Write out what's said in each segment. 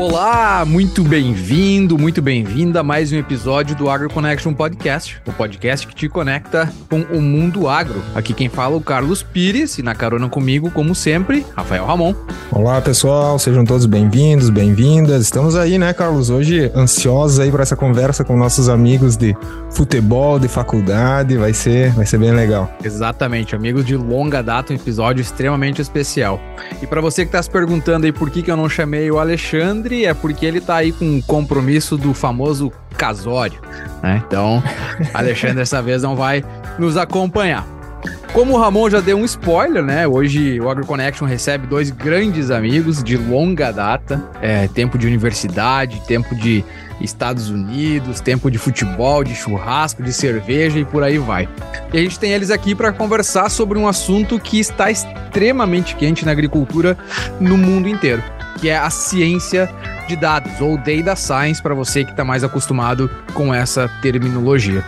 Olá, muito bem-vindo, muito bem-vinda a mais um episódio do Agro Connection Podcast, o podcast que te conecta com o mundo agro. Aqui quem fala é o Carlos Pires e na carona comigo, como sempre, Rafael Ramon. Olá, pessoal, sejam todos bem-vindos, bem-vindas. Estamos aí, né, Carlos, hoje ansiosos aí para essa conversa com nossos amigos de futebol, de faculdade, vai ser, vai ser bem legal. Exatamente, amigos de longa data, um episódio extremamente especial. E para você que está se perguntando aí por que, que eu não chamei o Alexandre, é porque ele tá aí com um compromisso do famoso casório, né? Então, Alexandre dessa vez não vai nos acompanhar. Como o Ramon já deu um spoiler, né? Hoje o AgroConnection recebe dois grandes amigos de longa data, é, tempo de universidade, tempo de Estados Unidos, tempo de futebol, de churrasco, de cerveja e por aí vai. E a gente tem eles aqui para conversar sobre um assunto que está extremamente quente na agricultura no mundo inteiro que é a ciência de dados, ou data science, para você que está mais acostumado com essa terminologia.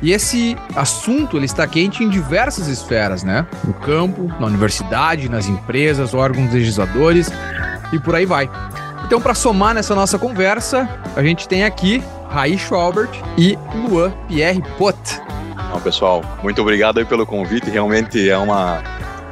E esse assunto ele está quente em diversas esferas, né? No campo, na universidade, nas empresas, órgãos legisladores e por aí vai. Então, para somar nessa nossa conversa, a gente tem aqui Raí Schobert e Luan Pierre Pot. Então, pessoal, muito obrigado aí pelo convite. Realmente é uma,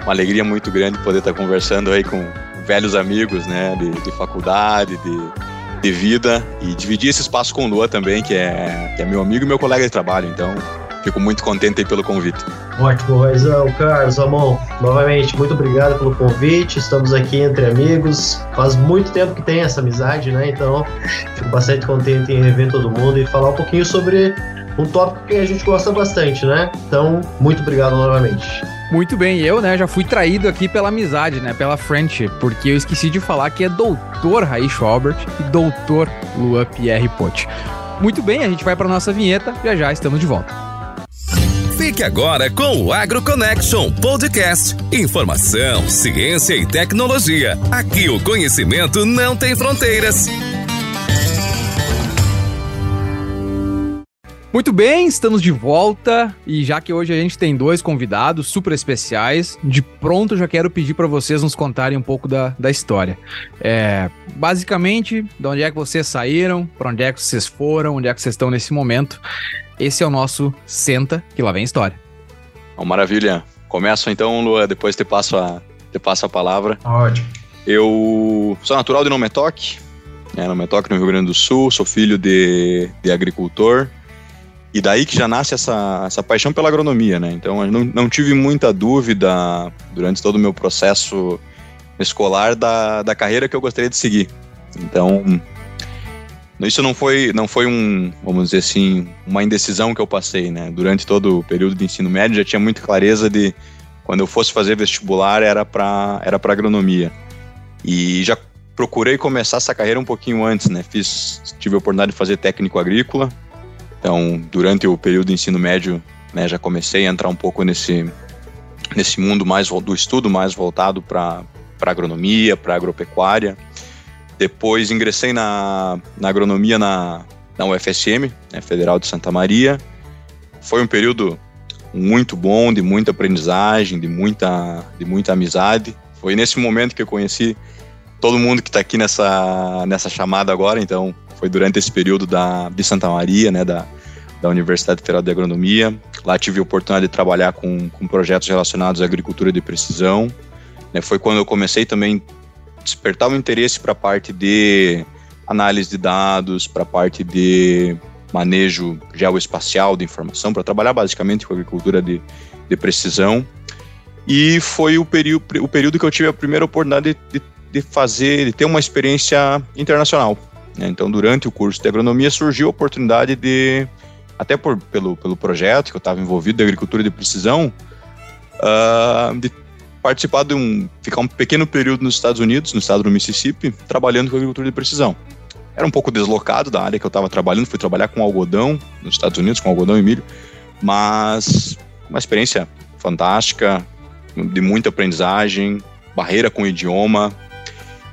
uma alegria muito grande poder estar conversando aí com, velhos amigos, né, de, de faculdade, de, de vida e dividir esse espaço com o Lua também, que é, que é meu amigo e meu colega de trabalho. Então, fico muito contente aí pelo convite. Ótimo, Raizão, Carlos, Ramon, novamente, muito obrigado pelo convite. Estamos aqui entre amigos. Faz muito tempo que tem essa amizade, né? Então, fico bastante contente em rever todo mundo e falar um pouquinho sobre um tópico que a gente gosta bastante, né? Então, muito obrigado novamente. Muito bem, eu, né, já fui traído aqui pela amizade, né, pela friendship, porque eu esqueci de falar que é doutor Raí Schobert e doutor Luan Pierre Pote. Muito bem, a gente vai para nossa vinheta, já já estamos de volta. Fique agora com o Agro Connection Podcast. Informação, ciência e tecnologia. Aqui o conhecimento não tem fronteiras. Muito bem, estamos de volta e já que hoje a gente tem dois convidados super especiais, de pronto já quero pedir para vocês nos contarem um pouco da, da história. É, basicamente, de onde é que vocês saíram, para onde é que vocês foram, onde é que vocês estão nesse momento. Esse é o nosso Senta, que lá vem história. Oh, maravilha. Começo então, Lua, depois te passo a, te passo a palavra. Ótimo. Eu sou natural de Nometoc, é, Nometoc no Rio Grande do Sul, sou filho de, de agricultor, e daí que já nasce essa, essa paixão pela agronomia, né? Então eu não, não tive muita dúvida durante todo o meu processo escolar da, da carreira que eu gostaria de seguir. Então, isso não foi, não foi um, vamos dizer assim, uma indecisão que eu passei, né? Durante todo o período de ensino médio já tinha muita clareza de quando eu fosse fazer vestibular era para era para agronomia. E já procurei começar essa carreira um pouquinho antes, né? Fiz, tive a oportunidade de fazer técnico agrícola então, durante o período de ensino médio, né, já comecei a entrar um pouco nesse, nesse mundo mais do estudo mais voltado para agronomia, para agropecuária. Depois ingressei na, na agronomia na, na UFSM, né, Federal de Santa Maria. Foi um período muito bom, de muita aprendizagem, de muita, de muita amizade. Foi nesse momento que eu conheci todo mundo que está aqui nessa, nessa chamada agora, então foi durante esse período da, de Santa Maria, né, da, da Universidade Federal de Agronomia. Lá tive a oportunidade de trabalhar com, com projetos relacionados à agricultura de precisão. Né, foi quando eu comecei também despertar o interesse para a parte de análise de dados, para a parte de manejo geoespacial de informação, para trabalhar basicamente com agricultura de, de precisão. E foi o, período, o período que eu tive a primeira oportunidade de, de fazer, de ter uma experiência internacional. Né? Então, durante o curso de agronomia, surgiu a oportunidade de, até por, pelo, pelo projeto que eu estava envolvido de agricultura de precisão, uh, de participar de um, ficar um pequeno período nos Estados Unidos, no estado do Mississippi, trabalhando com agricultura de precisão. Era um pouco deslocado da área que eu estava trabalhando, fui trabalhar com algodão nos Estados Unidos, com algodão e milho, mas uma experiência fantástica, de muita aprendizagem, barreira com o idioma,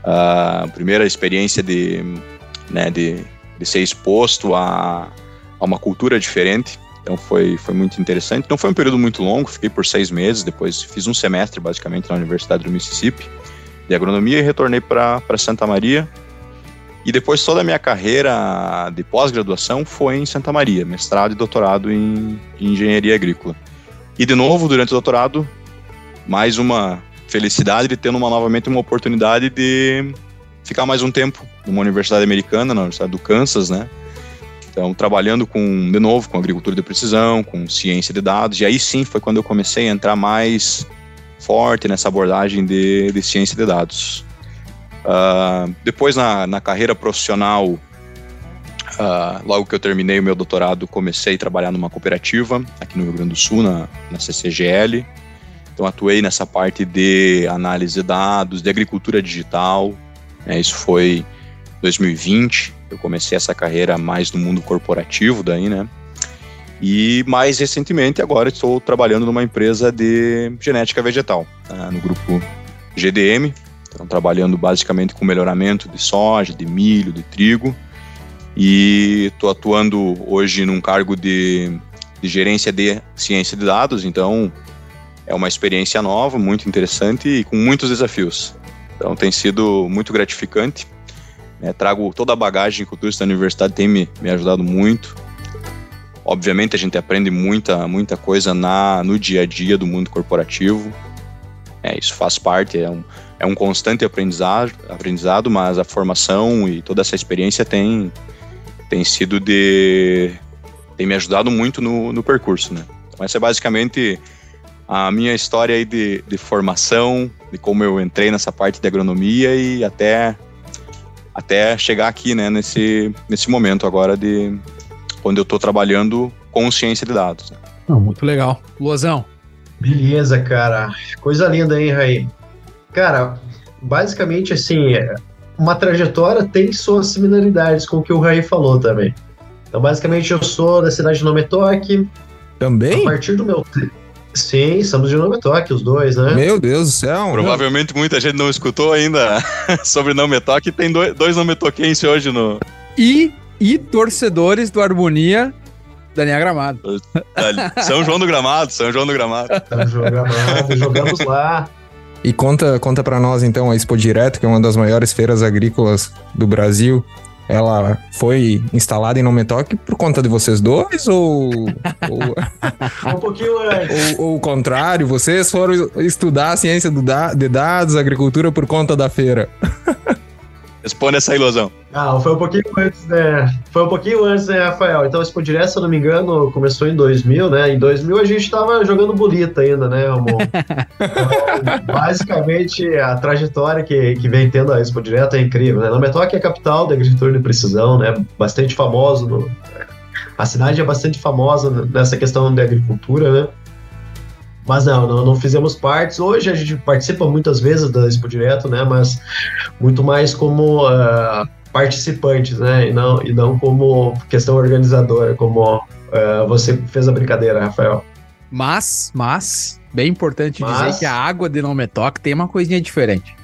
a uh, primeira experiência de né, de, de ser exposto a, a uma cultura diferente. Então foi, foi muito interessante. Não foi um período muito longo, fiquei por seis meses, depois fiz um semestre basicamente na Universidade do Mississippi de agronomia e retornei para Santa Maria. E depois toda a minha carreira de pós-graduação foi em Santa Maria, mestrado e doutorado em, em engenharia agrícola. E de novo, durante o doutorado, mais uma felicidade de ter uma, novamente uma oportunidade de ficar mais um tempo numa universidade americana, na Universidade do Kansas, né? Então, trabalhando com, de novo, com agricultura de precisão, com ciência de dados, e aí sim foi quando eu comecei a entrar mais forte nessa abordagem de, de ciência de dados. Uh, depois, na, na carreira profissional, uh, logo que eu terminei o meu doutorado, comecei a trabalhar numa cooperativa aqui no Rio Grande do Sul, na, na CCGL. Então, atuei nessa parte de análise de dados, de agricultura digital. Né, isso foi 2020. Eu comecei essa carreira mais no mundo corporativo daí, né? E mais recentemente, agora estou trabalhando numa empresa de genética vegetal, tá? no grupo GDM. Então, trabalhando basicamente com melhoramento de soja, de milho, de trigo. E estou atuando hoje num cargo de, de gerência de ciência de dados. Então, é uma experiência nova, muito interessante e com muitos desafios. Então, tem sido muito gratificante. É, trago toda a bagagem que o curso da universidade tem me, me ajudado muito. Obviamente a gente aprende muita, muita coisa na, no dia a dia do mundo corporativo. É, isso faz parte, é um, é um constante aprendizado, aprendizado, mas a formação e toda essa experiência tem, tem sido de. tem me ajudado muito no, no percurso, né? Então, essa é basicamente a minha história aí de, de formação, de como eu entrei nessa parte de agronomia e até até chegar aqui, né, nesse, nesse momento agora de onde eu estou trabalhando com ciência de dados. Né. Não, muito legal. Luazão. Beleza, cara. Coisa linda, hein, Raí? Cara, basicamente, assim, uma trajetória tem suas similaridades com o que o Raí falou também. Então, basicamente, eu sou da cidade de Nometoque. Também? A partir do meu Sim, somos de Nome Toque, os dois, né? Meu Deus do céu. Provavelmente meu. muita gente não escutou ainda sobre Nome Toque. Tem dois, dois Nome Toquenses hoje no. E, e torcedores do Harmonia Daniel Gramado. São João do Gramado, São João do Gramado. São João do Gramado, jogamos lá. E conta, conta para nós então a Expo Direto, que é uma das maiores feiras agrícolas do Brasil ela foi instalada em Nometoc por conta de vocês dois ou, ou um pouquinho antes. Ou, ou, o contrário, vocês foram estudar a ciência da, de dados, agricultura por conta da feira? Responde essa ilusão. Ah, foi um pouquinho antes, né? Foi um pouquinho antes, né, Rafael? Então, esse Direto, se eu não me engano, começou em 2000, né? Em 2000 a gente tava jogando bolita ainda, né, amor? então, basicamente, a trajetória que, que vem tendo a Expo Direto é incrível, né? Nometoc é a capital da agricultura de precisão, né? Bastante famoso no... A cidade é bastante famosa nessa questão da agricultura, né? Mas não, não, não, fizemos partes. Hoje a gente participa muitas vezes da Expo Direto, né? Mas muito mais como uh, participantes, né? E não, e não como questão organizadora, como uh, você fez a brincadeira, Rafael. Mas, mas, bem importante mas... dizer que a água de Nometoc tem uma coisinha diferente.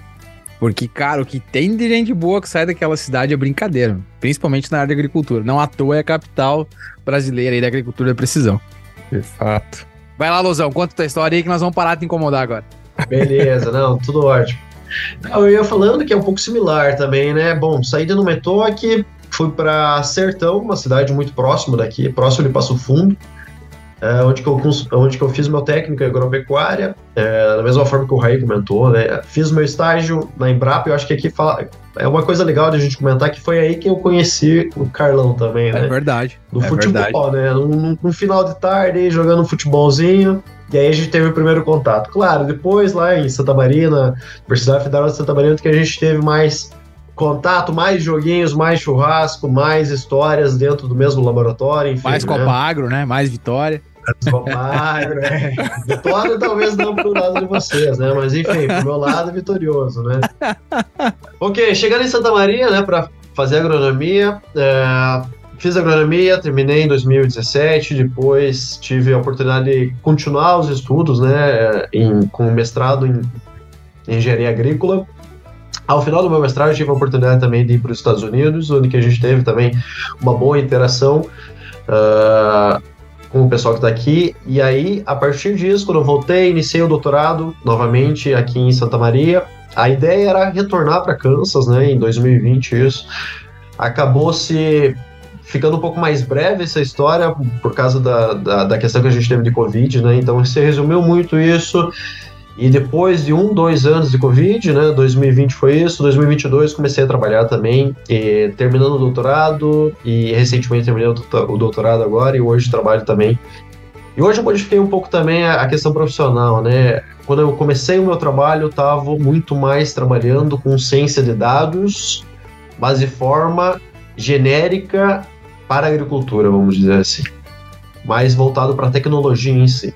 Porque, cara, o que tem de gente boa que sai daquela cidade é brincadeira, principalmente na área de agricultura. Não à toa é a capital brasileira aí da agricultura de precisão. De fato. Vai lá, Luzão, conta tua história aí que nós vamos parar de incomodar agora. Beleza, não, tudo ótimo. Eu ia falando que é um pouco similar também, né? Bom, saí de Numetoque, fui para Sertão, uma cidade muito próxima daqui, próximo de Passo Fundo é, onde, que eu, onde que eu fiz meu técnico em agropecuária, é, da mesma forma que o Raí comentou, né? Fiz meu estágio na Embrapa, eu acho que aqui fala, é uma coisa legal de a gente comentar que foi aí que eu conheci o Carlão também, é né? É verdade. Do é futebol, verdade. né? No, final de tarde, jogando um futebolzinho, e aí a gente teve o primeiro contato. Claro, depois lá em Santa Marina, Universidade Federal de Santa Marina, que a gente teve mais contato, mais joguinhos, mais churrasco, mais histórias dentro do mesmo laboratório, enfim. Mais né? Copa Agro, né? Mais vitória. Magro, é. Vitória talvez não pro lado de vocês, né? Mas enfim, pro meu lado vitorioso, né? ok, chegando em Santa Maria, né, para fazer agronomia. É, fiz agronomia, terminei em 2017, depois tive a oportunidade de continuar os estudos, né, em, com mestrado em engenharia agrícola. Ao final do meu mestrado, eu tive a oportunidade também de ir para os Estados Unidos, onde que a gente teve também uma boa interação. Uh, com o pessoal que está aqui. E aí, a partir disso, quando eu voltei, iniciei o doutorado novamente aqui em Santa Maria. A ideia era retornar para Kansas, né, em 2020 isso. acabou se ficando um pouco mais breve essa história por causa da, da, da, questão que a gente teve de Covid, né? Então você resumiu muito isso. E depois de um, dois anos de Covid, né? 2020 foi isso, 2022 comecei a trabalhar também, e, terminando o doutorado e recentemente terminei o doutorado agora e hoje trabalho também. E hoje eu modifiquei um pouco também a questão profissional, né? Quando eu comecei o meu trabalho, eu estava muito mais trabalhando com ciência de dados, mas de forma genérica para a agricultura, vamos dizer assim, mais voltado para a tecnologia em si.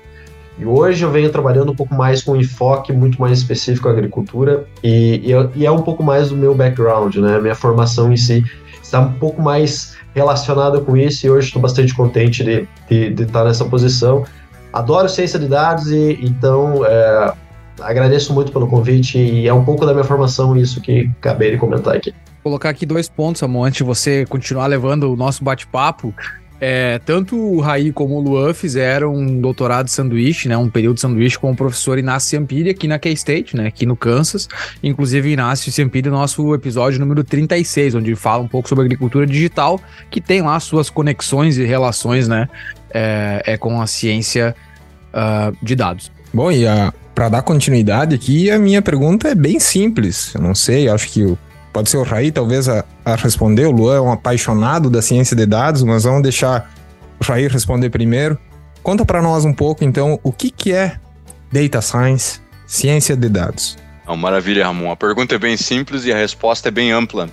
E hoje eu venho trabalhando um pouco mais com enfoque muito mais específico à agricultura e, e, e é um pouco mais do meu background, né? Minha formação em si está um pouco mais relacionada com isso e hoje estou bastante contente de, de, de, estar nessa posição. Adoro ciência de dados e então é, agradeço muito pelo convite e é um pouco da minha formação isso que acabei de comentar aqui colocar aqui dois pontos, Amon, antes de você continuar levando o nosso bate-papo. É, tanto o Raí como o Luan fizeram um doutorado de sanduíche, né, um período de sanduíche com o professor Inácio Ciampiri aqui na K-State, né, aqui no Kansas. Inclusive, Inácio Ciampiri, nosso episódio número 36, onde fala um pouco sobre agricultura digital, que tem lá suas conexões e relações né, é, é com a ciência uh, de dados. Bom, e para dar continuidade aqui, a minha pergunta é bem simples. Eu não sei, acho que o Pode ser o Raí, talvez, a, a responder. O Luan é um apaixonado da ciência de dados, mas vamos deixar o Raí responder primeiro. Conta para nós um pouco, então, o que, que é Data Science, ciência de dados? Oh, maravilha, Ramon. A pergunta é bem simples e a resposta é bem ampla.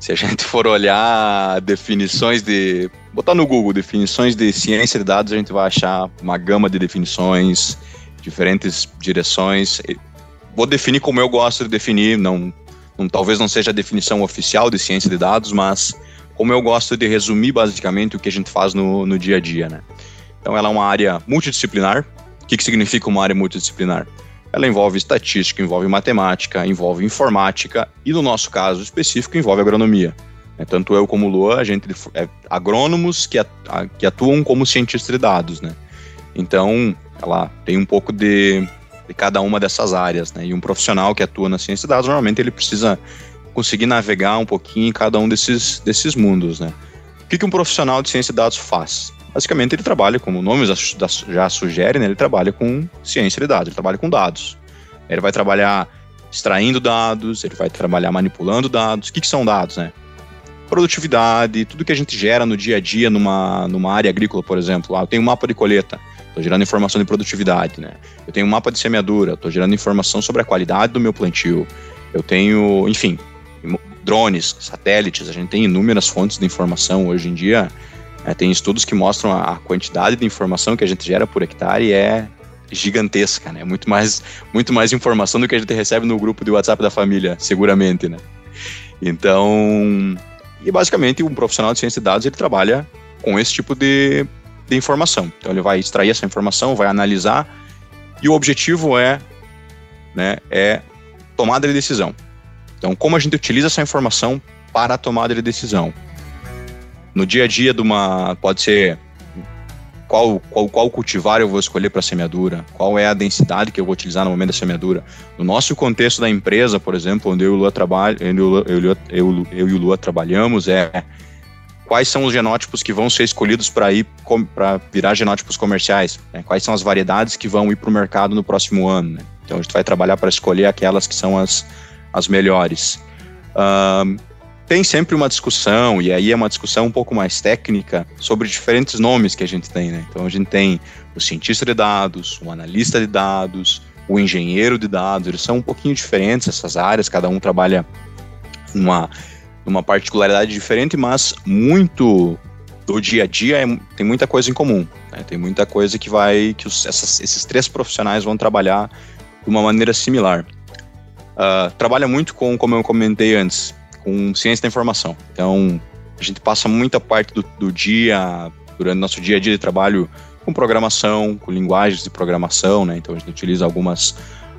Se a gente for olhar definições de. botar no Google definições de ciência de dados, a gente vai achar uma gama de definições, diferentes direções. Vou definir como eu gosto de definir, não um, talvez não seja a definição oficial de ciência de dados, mas como eu gosto de resumir basicamente o que a gente faz no, no dia a dia, né? Então ela é uma área multidisciplinar. O que, que significa uma área multidisciplinar? Ela envolve estatística, envolve matemática, envolve informática e, no nosso caso específico, envolve agronomia. É, tanto eu como o Lua, a gente é agrônomos que atuam como cientistas de dados, né? Então, ela tem um pouco de de cada uma dessas áreas, né? E um profissional que atua na ciência de dados, normalmente ele precisa conseguir navegar um pouquinho em cada um desses, desses mundos, né? O que, que um profissional de ciência de dados faz? Basicamente, ele trabalha, como o nome já sugere, né? Ele trabalha com ciência de dados, ele trabalha com dados. Ele vai trabalhar extraindo dados, ele vai trabalhar manipulando dados. O que, que são dados, né? Produtividade, tudo que a gente gera no dia a dia numa, numa área agrícola, por exemplo. Ah, eu tenho um mapa de colheita estou gerando informação de produtividade, né? Eu tenho um mapa de semeadura, estou gerando informação sobre a qualidade do meu plantio. Eu tenho, enfim, drones, satélites, a gente tem inúmeras fontes de informação hoje em dia. É, tem estudos que mostram a, quantidade de informação que a gente gera por hectare é gigantesca, né? Muito mais, muito mais informação do que a gente recebe no grupo de WhatsApp da família, seguramente, né? Então, e basicamente um profissional de ciência de dados ele trabalha com esse tipo de, de informação. Então ele vai extrair essa informação, vai analisar e o objetivo é, né, é tomada de decisão. Então como a gente utiliza essa informação para a tomada de decisão? No dia a dia de uma pode ser qual, qual, qual cultivar eu vou escolher para semeadura, qual é a densidade que eu vou utilizar no momento da semeadura. No nosso contexto da empresa, por exemplo, onde eu e o Lua, trabalho, eu, eu, eu, eu, eu e o Lua trabalhamos, é quais são os genótipos que vão ser escolhidos para ir para virar genótipos comerciais, né? quais são as variedades que vão ir para o mercado no próximo ano. Né? Então a gente vai trabalhar para escolher aquelas que são as, as melhores. Tem sempre uma discussão, e aí é uma discussão um pouco mais técnica, sobre diferentes nomes que a gente tem. Né? Então a gente tem o cientista de dados, o analista de dados, o engenheiro de dados, eles são um pouquinho diferentes essas áreas, cada um trabalha numa uma particularidade diferente, mas muito do dia a dia é, tem muita coisa em comum. Né? Tem muita coisa que vai que os, essas, esses três profissionais vão trabalhar de uma maneira similar. Uh, trabalha muito com, como eu comentei antes, com ciência da informação. Então, a gente passa muita parte do, do dia, durante nosso dia a dia de trabalho, com programação, com linguagens de programação, né? Então, a gente utiliza algumas,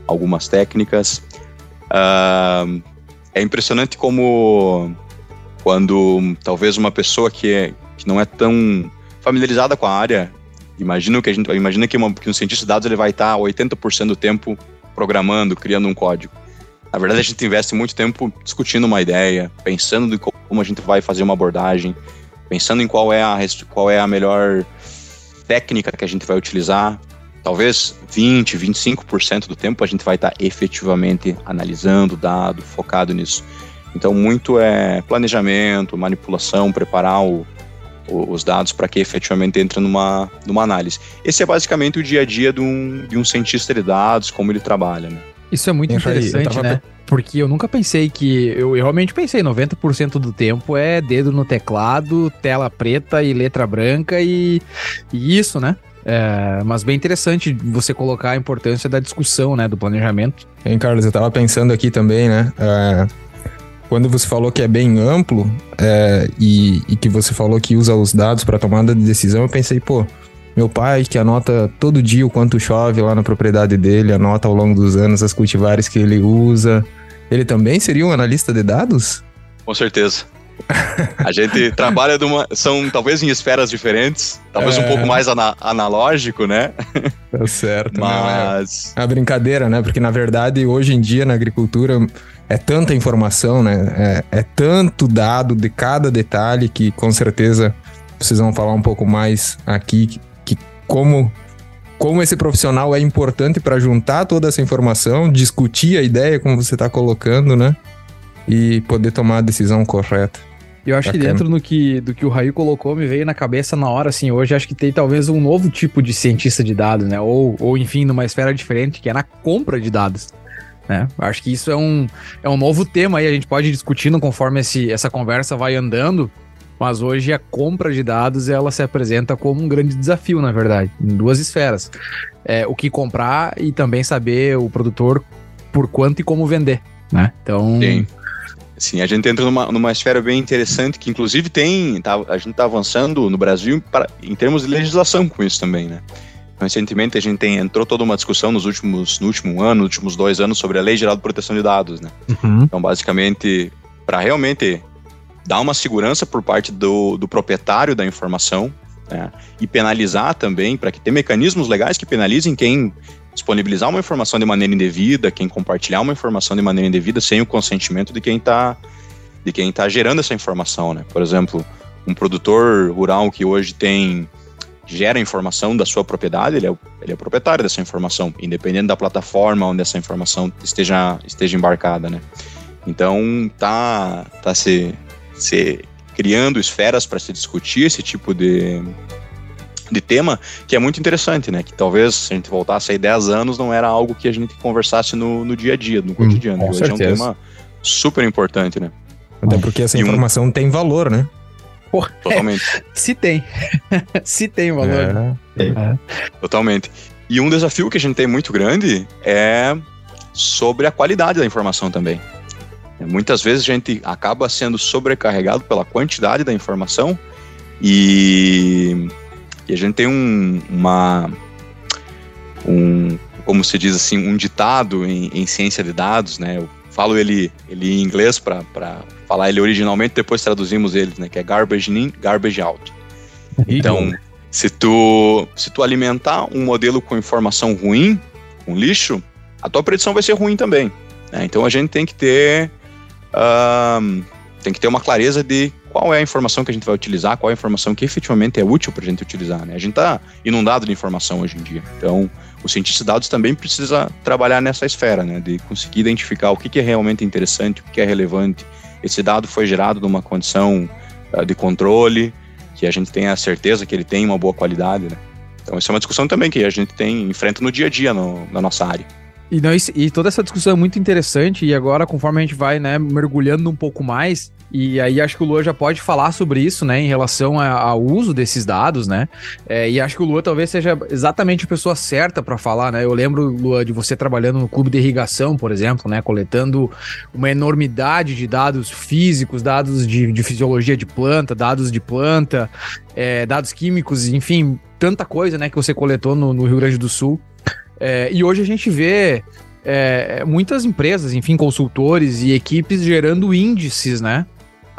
algumas técnicas. Uh, é impressionante como quando talvez uma pessoa que, é, que não é tão familiarizada com a área, imagina que a gente imagina que, uma, que um cientista de dados ele vai estar 80% do tempo programando, criando um código. Na verdade, a gente investe muito tempo discutindo uma ideia, pensando como como a gente vai fazer uma abordagem, pensando em qual é a, qual é a melhor técnica que a gente vai utilizar. Talvez 20, 25% do tempo a gente vai estar efetivamente analisando o dado, focado nisso. Então, muito é planejamento, manipulação, preparar o, o, os dados para que efetivamente entre numa, numa análise. Esse é basicamente o dia a dia de um, de um cientista de dados, como ele trabalha. Né? Isso é muito interessante, tava... né? Porque eu nunca pensei que. Eu, eu realmente pensei, 90% do tempo é dedo no teclado, tela preta e letra branca e, e isso, né? É, mas bem interessante você colocar a importância da discussão, né? Do planejamento. Hein, Carlos, eu tava pensando aqui também, né? É, quando você falou que é bem amplo é, e, e, que você falou que usa os dados para tomada de decisão, eu pensei, pô, meu pai que anota todo dia o quanto chove lá na propriedade dele, anota ao longo dos anos as cultivares que ele usa, ele também seria um analista de dados? Com certeza. A gente trabalha de uma, são talvez em esferas diferentes, talvez é. um pouco mais ana, analógico, né? Tá certo. Mas. Né? É uma brincadeira, né? Porque na verdade, hoje em dia na agricultura é tanta informação, né? É, é tanto dado de cada detalhe que com certeza vocês vão falar um pouco mais aqui que, que como como esse profissional é importante para juntar toda essa informação, discutir a ideia como você está colocando, né? E poder tomar a decisão correta. Eu acho Bacana. que dentro do que, do que o Raio colocou, me veio na cabeça na hora, assim, hoje acho que tem talvez um novo tipo de cientista de dados, né? Ou, ou enfim, numa esfera diferente, que é na compra de dados. Né? Acho que isso é um, é um novo tema aí, a gente pode ir discutindo conforme esse, essa conversa vai andando, mas hoje a compra de dados ela se apresenta como um grande desafio, na verdade, em duas esferas. É, o que comprar e também saber o produtor por quanto e como vender, né? Então... Sim. Sim, a gente entra numa, numa esfera bem interessante, que inclusive tem, tá, a gente está avançando no Brasil para, em termos de legislação com isso também, né? Recentemente a gente tem, entrou toda uma discussão nos últimos, no último ano, nos últimos dois anos, sobre a Lei Geral de Proteção de Dados, né? Uhum. Então, basicamente, para realmente dar uma segurança por parte do, do proprietário da informação né, e penalizar também, para que tenha mecanismos legais que penalizem quem disponibilizar uma informação de maneira indevida, quem compartilhar uma informação de maneira indevida sem o consentimento de quem está de quem está gerando essa informação, né? Por exemplo, um produtor rural que hoje tem gera informação da sua propriedade, ele é, ele é proprietário dessa informação, independente da plataforma onde essa informação esteja, esteja embarcada, né? Então, tá, tá se se criando esferas para se discutir esse tipo de, de tema, que é muito interessante, né? Que talvez se a gente voltasse aí 10 anos, não era algo que a gente conversasse no, no dia a dia, no hum, cotidiano. Hum, Hoje certeza. é um tema super importante, né? Até porque essa informação um... tem valor, né? Porra, Totalmente. É, se tem. se tem valor. É. É. Totalmente. E um desafio que a gente tem muito grande é sobre a qualidade da informação também. Muitas vezes a gente acaba sendo sobrecarregado pela quantidade da informação e, e a gente tem um, uma, um, como se diz assim, um ditado em, em ciência de dados, né? Eu falo ele, ele em inglês para falar ele originalmente, depois traduzimos ele, né? Que é garbage in, garbage out. Então, se tu, se tu alimentar um modelo com informação ruim, com lixo, a tua predição vai ser ruim também. Né? Então a gente tem que ter um, tem que ter uma clareza de qual é a informação que a gente vai utilizar, qual é a informação que efetivamente é útil para a gente utilizar. Né? A gente está inundado de informação hoje em dia. Então, o cientista de dados também precisa trabalhar nessa esfera, né? de conseguir identificar o que, é realmente interessante, o que, é relevante. Esse dado foi gerado numa condição uh, de controle, que a gente tenha certeza que ele tem uma boa qualidade. Né? Então, isso é uma discussão também que a gente tem enfrenta no dia a dia no, na nossa área. E, não, e toda essa discussão é muito interessante, e agora, conforme a gente vai né, mergulhando um pouco mais, e aí acho que o Lua já pode falar sobre isso, né, em relação ao uso desses dados, né? É, e acho que o Lua talvez seja exatamente a pessoa certa para falar, né? Eu lembro, Lua, de você trabalhando no clube de irrigação, por exemplo, né, coletando uma enormidade de dados físicos, dados de, de fisiologia de planta, dados de planta, é, dados químicos, enfim, tanta coisa, né, que você coletou no, no Rio Grande do Sul. É, e hoje a gente vê é, muitas empresas, enfim, consultores e equipes gerando índices, né?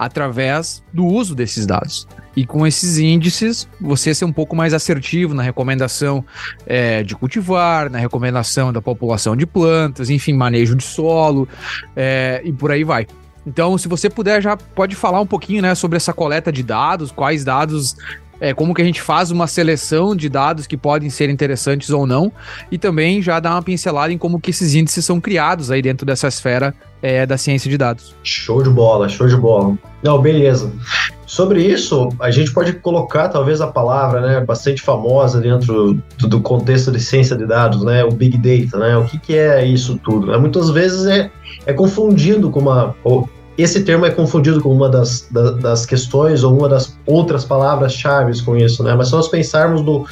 Através do uso desses dados. E com esses índices, você ser um pouco mais assertivo na recomendação é, de cultivar, na recomendação da população de plantas, enfim, manejo de solo é, e por aí vai. Então, se você puder, já pode falar um pouquinho, né, sobre essa coleta de dados, quais dados é, como que a gente faz uma seleção de dados que podem ser interessantes ou não, e também já dar uma pincelada em como que esses índices são criados aí dentro dessa esfera é, da ciência de dados. Show de bola, show de bola. Não, beleza. Sobre isso, a gente pode colocar talvez a palavra, né, bastante famosa dentro do, contexto de ciência de dados, né, o Big Data, né, o que, que é isso tudo? Né? Muitas vezes é, é confundido com uma, esse termo é confundido com uma das, das, das questões ou uma das outras palavras-chave com isso, né? Mas se nós pensarmos no,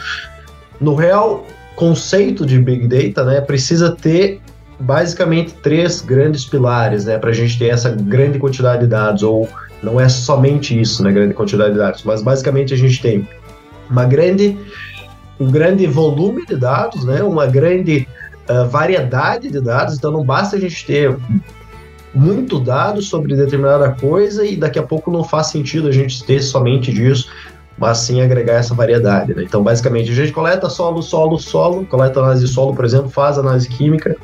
no real conceito de Big Data, né, precisa ter basicamente três grandes pilares, né, para a gente ter essa grande quantidade de dados, ou não é somente isso, né, grande quantidade de dados, mas basicamente a gente tem uma grande, um grande volume de dados, né, uma grande uh, variedade de dados, então não basta a gente ter muito dado sobre determinada coisa e daqui a pouco não faz sentido a gente ter somente disso, mas sim agregar essa variedade. Né? Então, basicamente, a gente coleta solo, solo, solo, coleta análise de solo, por exemplo, faz análise química,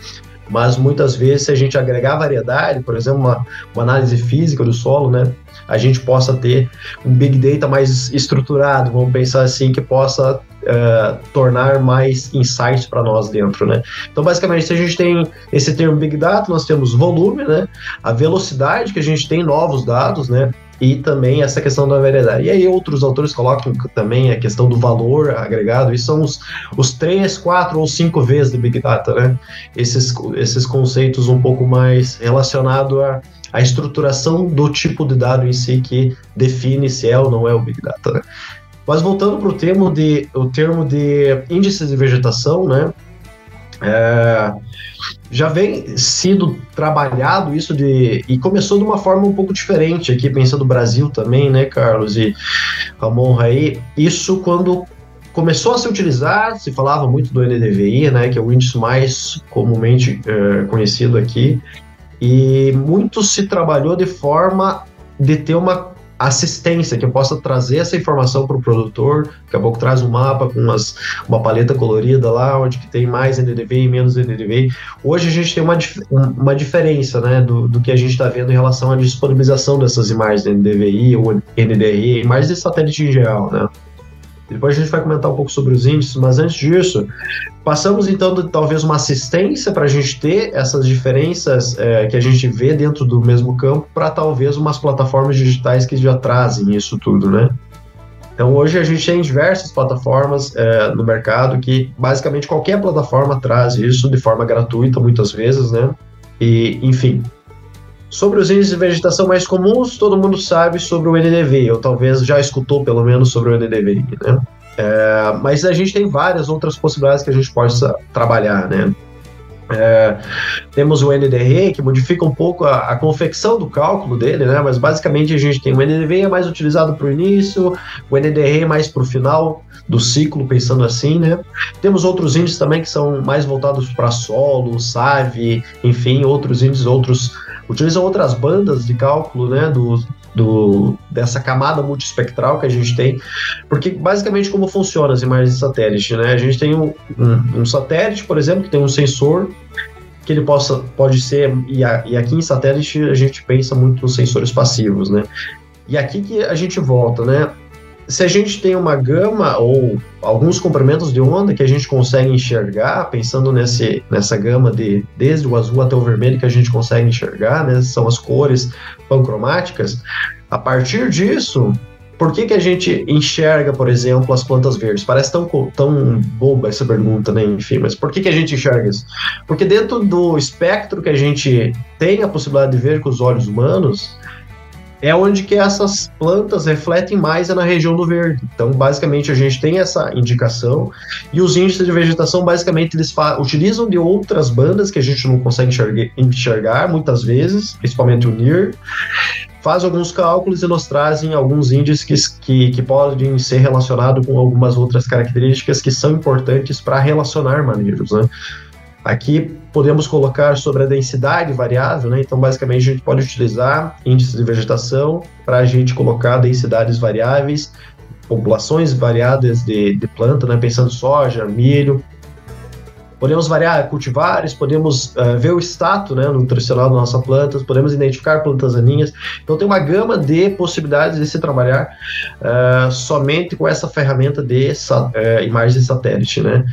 mas muitas vezes, se a gente agregar variedade, por exemplo, uma, uma análise física do solo, né, a gente possa ter um big data mais estruturado, vamos pensar assim, que possa uh, tornar mais insights para nós dentro, né? Então, basicamente, se a gente tem esse termo Big Data, nós temos volume, né? A velocidade que a gente tem novos dados, né? E também essa questão da variedade. E aí outros autores colocam também a questão do valor agregado, e são os, os três, quatro ou cinco vezes de Big Data, né? Esses, esses conceitos um pouco mais relacionados a a estruturação do tipo de dado em si que define se é ou não é o Big Data. Né? Mas voltando para o termo de o termo de índices de vegetação, né? É, já vem sido trabalhado isso de e começou de uma forma um pouco diferente aqui pensando no Brasil também, né, Carlos e Ramon aí. Isso quando começou a se utilizar, se falava muito do NDVI, né, que é o índice mais comumente é, conhecido aqui, e muito se trabalhou de forma de ter uma assistência que possa trazer essa informação para o produtor. Daqui a pouco traz um mapa com umas, uma paleta colorida lá, onde que tem mais NDV e menos NDV. Hoje a gente tem uma, uma diferença né, do, do que a gente está vendo em relação à disponibilização dessas imagens NDVI ou NDRI, imagens de satélite em geral. Né? Depois a gente vai comentar um pouco sobre os índices, mas antes disso, passamos então de talvez uma assistência para a gente ter essas diferenças é, que a gente vê dentro do mesmo campo para talvez umas plataformas digitais que já trazem isso tudo, né? Então hoje a gente tem diversas plataformas é, no mercado que basicamente qualquer plataforma traz isso de forma gratuita muitas vezes, né? E enfim, Sobre os índices de vegetação mais comuns, todo mundo sabe sobre o NDV, ou talvez já escutou pelo menos sobre o NDV, né? É, mas a gente tem várias outras possibilidades que a gente possa trabalhar, né? É, temos o NDR, que modifica um pouco a, a, confecção do cálculo dele, né? mas basicamente a gente tem o NDV é mais utilizado para o início, o NDR é mais para o final do ciclo, pensando assim. Né? Temos outros índices também que são mais voltados para solo, SAV, enfim, outros índices, outros utilizam outras bandas de cálculo, né, do, do, dessa camada multiespectral que a gente tem, porque basicamente como funciona as imagens de satélite, né? A gente tem um, um, um satélite, por exemplo, que tem um sensor que ele possa pode ser e, a, e aqui em satélite a gente pensa muito nos sensores passivos, né? E aqui que a gente volta, né? Se a gente tem uma gama ou alguns comprimentos de onda que a gente consegue enxergar, pensando nesse, nessa gama de desde o azul até o vermelho que a gente consegue enxergar, né, são as cores pancromáticas, a partir disso, por que, que a gente enxerga, por exemplo, as plantas verdes? Parece tão, tão boba essa pergunta, né? Enfim, mas por que, que a gente enxerga isso? Porque dentro do espectro que a gente tem a possibilidade de ver com os olhos humanos, é onde que essas plantas refletem mais é na região do verde. Então, basicamente, a gente tem essa indicação e os índices de vegetação, basicamente, eles utilizam de outras bandas que a gente não consegue enxergar, enxergar muitas vezes, principalmente o NIR, faz alguns cálculos e nos trazem alguns índices que, que, podem ser relacionados com algumas outras características que são importantes para relacionar manejos, né? Aqui podemos colocar sobre a densidade variável, né? Então, basicamente, a gente pode utilizar índices de vegetação para a gente colocar densidades variáveis, populações variadas de, de planta, né? Pensando soja, milho, podemos variar cultivares, podemos uh, ver o status né, nutricional da nossa planta, podemos identificar plantas aninhas. Então tem uma gama de possibilidades de se trabalhar uh, somente com essa ferramenta de uh, imagem de satélite, né?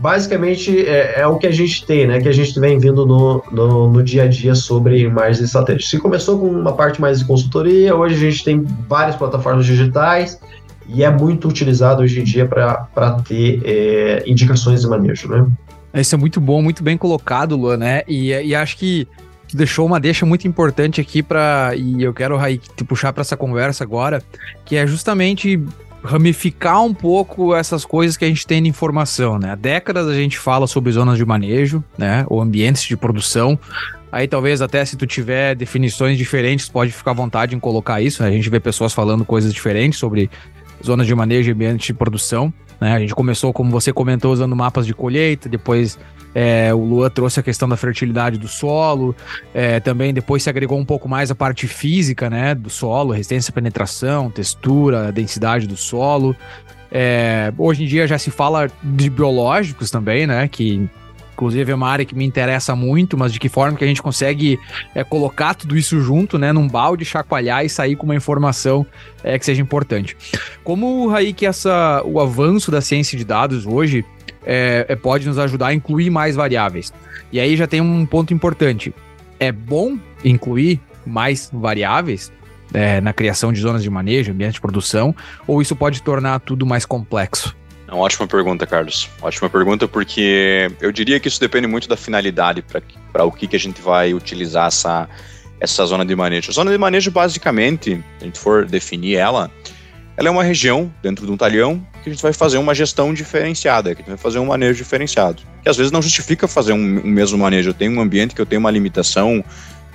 Basicamente é, é, o que a gente tem, né? Que a gente vem vindo no, no, no, dia a dia sobre de satélite. Se começou com uma parte mais de consultoria, hoje a gente tem várias plataformas digitais e é muito utilizado hoje em dia para ter é, indicações de manejo, né? Isso é muito bom, muito bem colocado, Luan, né? E, e acho que deixou uma deixa muito importante aqui para e eu quero Raí, te puxar para essa conversa agora, que é justamente ramificar um pouco essas coisas que a gente tem de informação, né? Há décadas a gente fala sobre zonas de manejo, né? Ou ambientes de produção. Aí talvez até se tu tiver definições diferentes, pode ficar à vontade em colocar isso. Né? A gente vê pessoas falando coisas diferentes sobre zonas de manejo e ambiente de produção. Né? A gente começou, como você comentou, usando mapas de colheita, depois é, o Luan trouxe a questão da fertilidade do solo, é, também depois se agregou um pouco mais a parte física né, do solo, resistência à penetração, textura, densidade do solo. É, hoje em dia já se fala de biológicos também, né? Que inclusive é uma área que me interessa muito, mas de que forma que a gente consegue é, colocar tudo isso junto, né, num balde, chacoalhar e sair com uma informação é, que seja importante. Como, Raí, que essa, o avanço da ciência de dados hoje é, é, pode nos ajudar a incluir mais variáveis. E aí já tem um ponto importante. É bom incluir mais variáveis é, na criação de zonas de manejo, ambiente de produção, ou isso pode tornar tudo mais complexo? É uma ótima pergunta, Carlos. Ótima pergunta, porque eu diria que isso depende muito da finalidade para o que, que a gente vai utilizar essa, essa zona de manejo. A zona de manejo, basicamente, se a gente for definir ela, ela é uma região dentro de um talhão que a gente vai fazer uma gestão diferenciada, que a gente vai fazer um manejo diferenciado. Que às vezes não justifica fazer um, um mesmo manejo. Eu tenho um ambiente que eu tenho uma limitação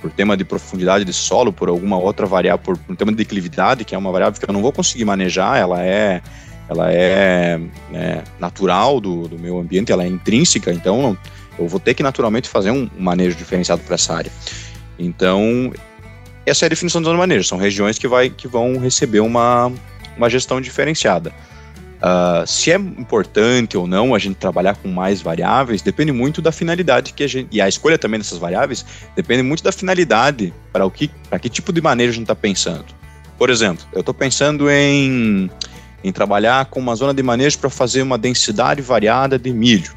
por tema de profundidade de solo, por alguma outra variável, por um tema de declividade, que é uma variável que eu não vou conseguir manejar, ela é ela é, é natural do, do meu ambiente, ela é intrínseca, então eu vou ter que naturalmente fazer um, manejo diferenciado para essa área. Então, essa é a definição do manejo, são regiões que, vai, que vão receber uma, uma gestão diferenciada. Uh, se é importante ou não a gente trabalhar com mais variáveis depende muito da finalidade que a gente e a escolha também dessas variáveis depende muito da finalidade para o que para que tipo de manejo a gente está pensando. Por exemplo, eu estou pensando em, em trabalhar com uma zona de manejo para fazer uma densidade variada de milho.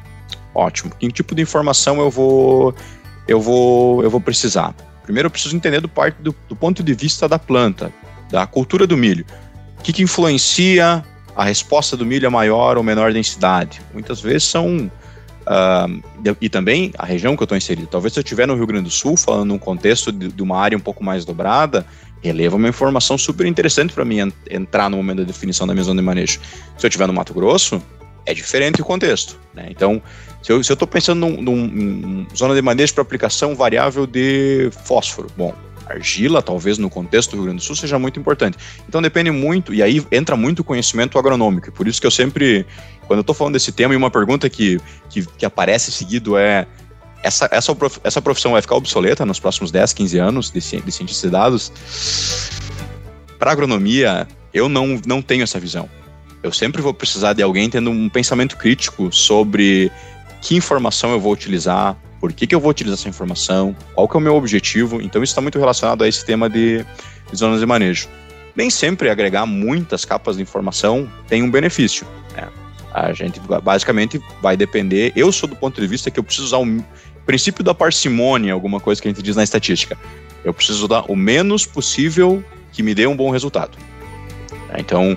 Ótimo. Que tipo de informação eu vou eu vou eu vou precisar? Primeiro eu preciso entender do parte do, do ponto de vista da planta, da cultura do milho. O que, que influencia a resposta do milho a maior ou menor densidade? Muitas vezes são. Uh, e também a região que eu estou inserido. Talvez se eu estiver no Rio Grande do Sul, falando num contexto de, de uma área um pouco mais dobrada, releva uma informação super interessante para mim entrar no momento da definição da minha zona de manejo. Se eu estiver no Mato Grosso, é diferente o contexto. Né? Então, se eu estou pensando num, num, num zona de manejo para aplicação variável de fósforo, bom, argila, talvez no contexto do Rio Grande do Sul, seja muito importante. Então depende muito, e aí entra muito conhecimento agronômico, e por isso que eu sempre, quando eu estou falando desse tema, e uma pergunta que, que, que aparece seguido é essa, essa, essa profissão vai ficar obsoleta nos próximos 10, 15 anos de, de de dados? Para agronomia, eu não, não tenho essa visão. Eu sempre vou precisar de alguém tendo um pensamento crítico sobre que informação eu vou utilizar, por que, que eu vou utilizar essa informação, qual que é o meu objetivo. Então isso está muito relacionado a esse tema de, de zonas de manejo. Nem sempre agregar muitas capas de informação tem um benefício. Né? A gente basicamente vai depender. Eu sou do ponto de vista que eu preciso usar o princípio da parcimônia, alguma coisa que a gente diz na estatística. Eu preciso usar o menos possível que me dê um bom resultado. Então,